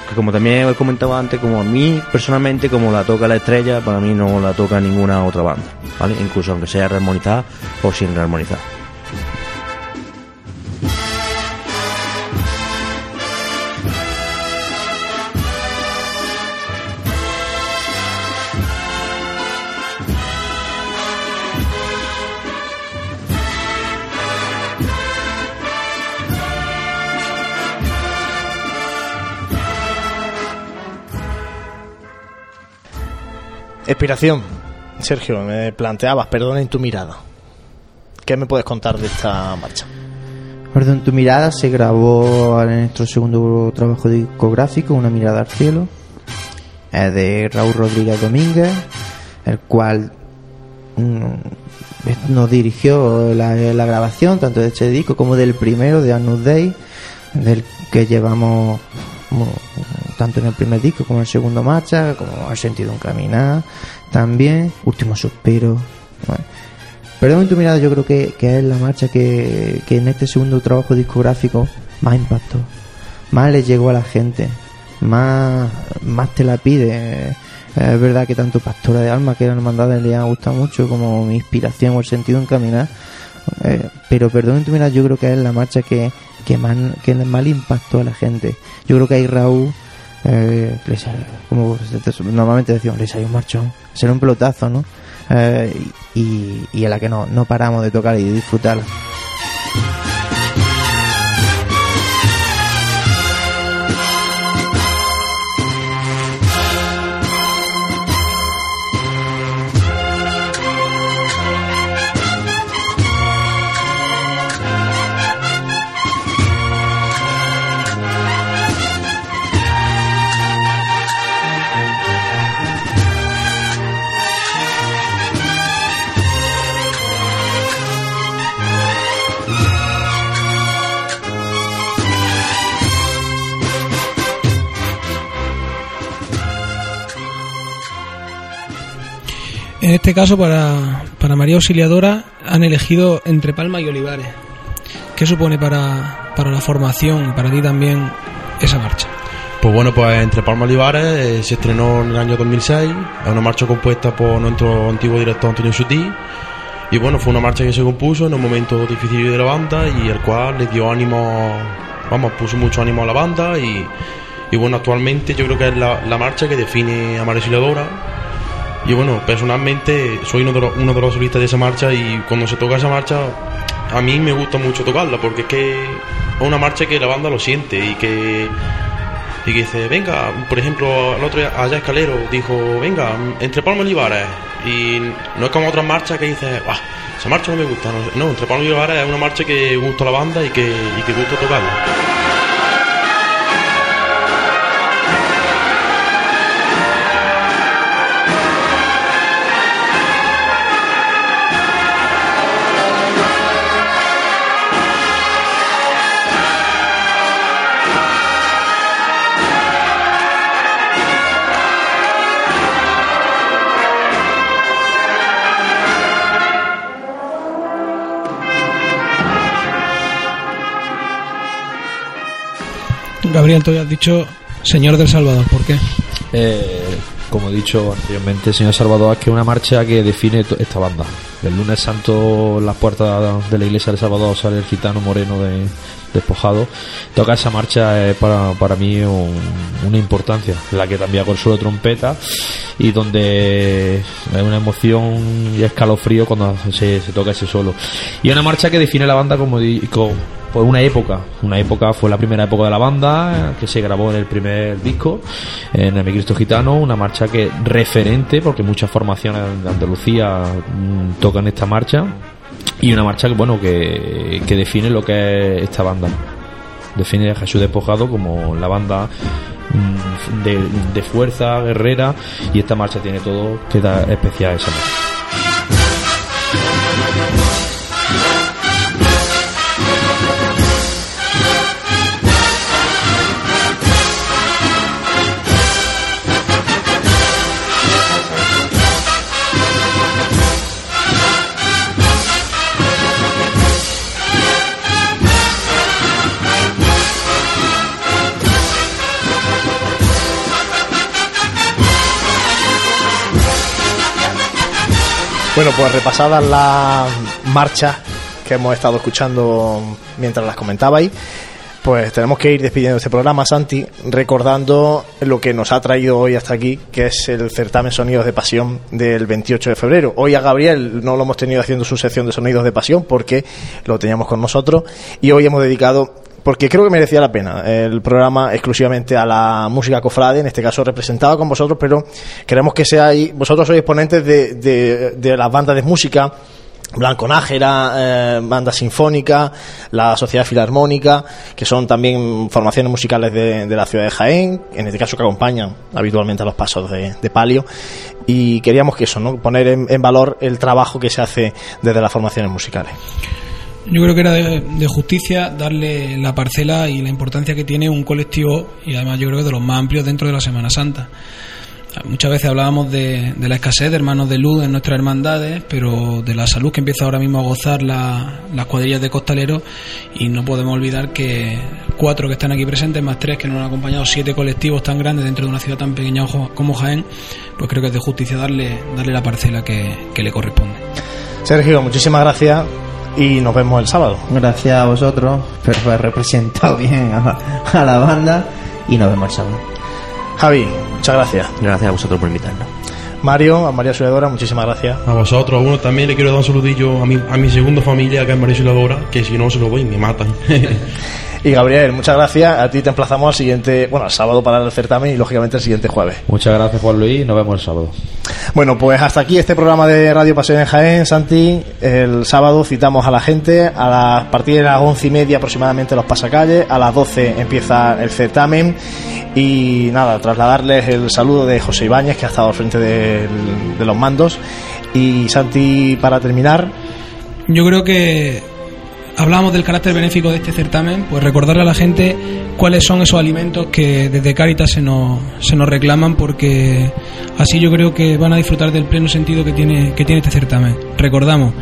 que como también he comentado antes, como a mí personalmente, como la toca la estrella, para mí no la toca ninguna otra banda, ¿vale? Incluso aunque sea rearmonizada o sin rearmonizar. Expiración. Sergio, me planteabas, perdona en tu mirada. ¿Qué me puedes contar de esta marcha? Perdón, tu mirada se grabó en nuestro segundo trabajo discográfico, Una mirada al cielo, es de Raúl Rodríguez Domínguez, el cual mm, nos dirigió la, grabación tanto de este disco como del primero de Anus Day, del que llevamos tanto en el primer disco como en el segundo marcha, como El sentido un caminar, también Último suspiro. Bueno. Perdón en tu mirada, yo creo que, que es la marcha que, que en este segundo trabajo discográfico más impactó, más le llegó a la gente, más, más te la pide. Es verdad que tanto Pastora de Alma, que era hermandad le ha gustado mucho, como mi inspiración o el sentido en caminar. Eh, pero perdón en tu mirada, yo creo que es la marcha que, que más, que más impactó a la gente. Yo creo que ahí Raúl, eh, le sale- como normalmente decíamos, le salió un marchón, será un pelotazo, ¿no? Eh, y, y a la que no, no paramos de tocar y de disfrutarla. En este caso, para, para María Auxiliadora, han elegido entre Palma y Olivares. ¿Qué supone para, para la formación para ti también esa marcha? Pues bueno, pues entre Palma y Olivares eh, se estrenó en el año 2006, es una marcha compuesta por nuestro antiguo director Antonio Sutí y bueno, fue una marcha que se compuso en un momento difícil de la banda y el cual le dio ánimo, vamos, puso mucho ánimo a la banda y, y bueno, actualmente yo creo que es la, la marcha que define a María Auxiliadora y bueno, personalmente soy uno de, los, uno de los solistas de esa marcha y cuando se toca esa marcha a mí me gusta mucho tocarla porque es que es una marcha que la banda lo siente y que y que dice, venga, por ejemplo, el otro allá Escalero dijo, venga, entre Palma y Olivares. Y no es como otras marchas que dice, "Buah, esa marcha no me gusta. No, entre Palma y Olivares es una marcha que gusta la banda y que, y que gusta tocarla. Gabriel, tú has dicho Señor del Salvador, ¿por qué? Eh, como he dicho anteriormente, señor Salvador, es que una marcha que define esta banda. El lunes santo, las puertas de la iglesia de Salvador sale el gitano moreno de, despojado. Toca esa marcha es para, para mí un- una importancia, la que también con solo trompeta y donde hay una emoción y escalofrío cuando se, se toca ese solo. Y una marcha que define la banda como, di- co- pues una época. Una época fue la primera época de la banda, eh, que se grabó en el primer disco, en el Mi Cristo Gitano, una marcha que referente, porque muchas formaciones de Andalucía mm, tocan esta marcha, y una marcha que, bueno, que, que define lo que es esta banda. Define a Jesús Despojado como la banda mm, de, de fuerza, guerrera, y esta marcha tiene todo que da especial a esa marcha. Bueno, pues repasadas las marchas que hemos estado escuchando mientras las comentabais, pues tenemos que ir despidiendo este programa, Santi, recordando lo que nos ha traído hoy hasta aquí, que es el certamen Sonidos de Pasión del 28 de febrero. Hoy a Gabriel no lo hemos tenido haciendo su sección de Sonidos de Pasión porque lo teníamos con nosotros y hoy hemos dedicado porque creo que merecía la pena el programa exclusivamente a la música cofrade, en este caso representada con vosotros, pero queremos que seáis, vosotros sois exponentes de, de, de las bandas de música, Blanco Nájera, eh, banda sinfónica, la Sociedad Filarmónica, que son también formaciones musicales de, de la ciudad de Jaén, en este caso que acompañan habitualmente a los pasos de, de palio, y queríamos que eso, ¿no? poner en, en valor el trabajo que se hace desde las formaciones musicales. Yo creo que era de, justicia darle la parcela y la importancia que tiene un colectivo y además yo creo que de los más amplios dentro de la Semana Santa. Muchas veces hablábamos de, de la escasez de hermanos de luz en nuestras hermandades, pero de la salud que empieza ahora mismo a gozar la- las cuadrillas de costaleros y no podemos olvidar que cuatro que están aquí presentes, más tres que nos han acompañado, siete colectivos tan grandes dentro de una ciudad tan pequeña como Jaén, pues creo que es de justicia darle, darle la parcela que le corresponde. Sergio, muchísimas gracias y nos vemos el sábado. Gracias a vosotros por haber representado *laughs* bien a, a la banda y nos vemos el sábado. Javi, muchas gracias. Gracias a vosotros por invitarnos. Mario, a María Suedora, muchísimas gracias. A vosotros, bueno, también le quiero dar un saludillo a mi, a mi segunda familia, que es María Soladora, que si no se lo doy me matan. *laughs* Y Gabriel, muchas gracias. A ti te emplazamos al siguiente, bueno, al sábado para el certamen y lógicamente el siguiente jueves. Muchas gracias, Juan Luis, nos vemos el sábado. Bueno, pues hasta aquí este programa de Radio Pasión en Jaén, Santi. El sábado citamos a la gente a, la- a partir de las once y media aproximadamente los pasacalles. A las doce empieza el certamen. Y nada, trasladarles el saludo de José Ibáñez, que ha estado al frente del- de los mandos. Y Santi, para terminar, Yo creo que hablamos del carácter benéfico de este certamen, pues recordarle a la gente cuáles son esos alimentos que desde Cáritas se nos, se nos reclaman, porque así yo creo que van a disfrutar del pleno sentido que tiene, que tiene este certamen. Recordamos,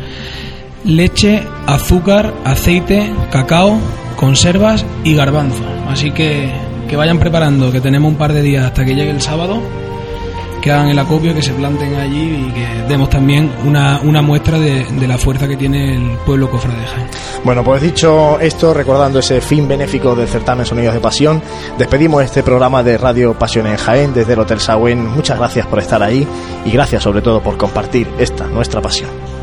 leche, azúcar, aceite, cacao, conservas y garbanzo. Así que que vayan preparando, que tenemos un par de días hasta que llegue el sábado que hagan el acopio, que se planten allí y que demos también una, una muestra de, de la fuerza que tiene el pueblo cofrade de Jaén. Bueno, pues dicho esto, recordando ese fin benéfico del certamen Sonidos de Pasión, despedimos este programa de Radio Pasión en Jaén desde el Hotel Sauen. Muchas gracias por estar ahí y gracias sobre todo por compartir esta nuestra pasión.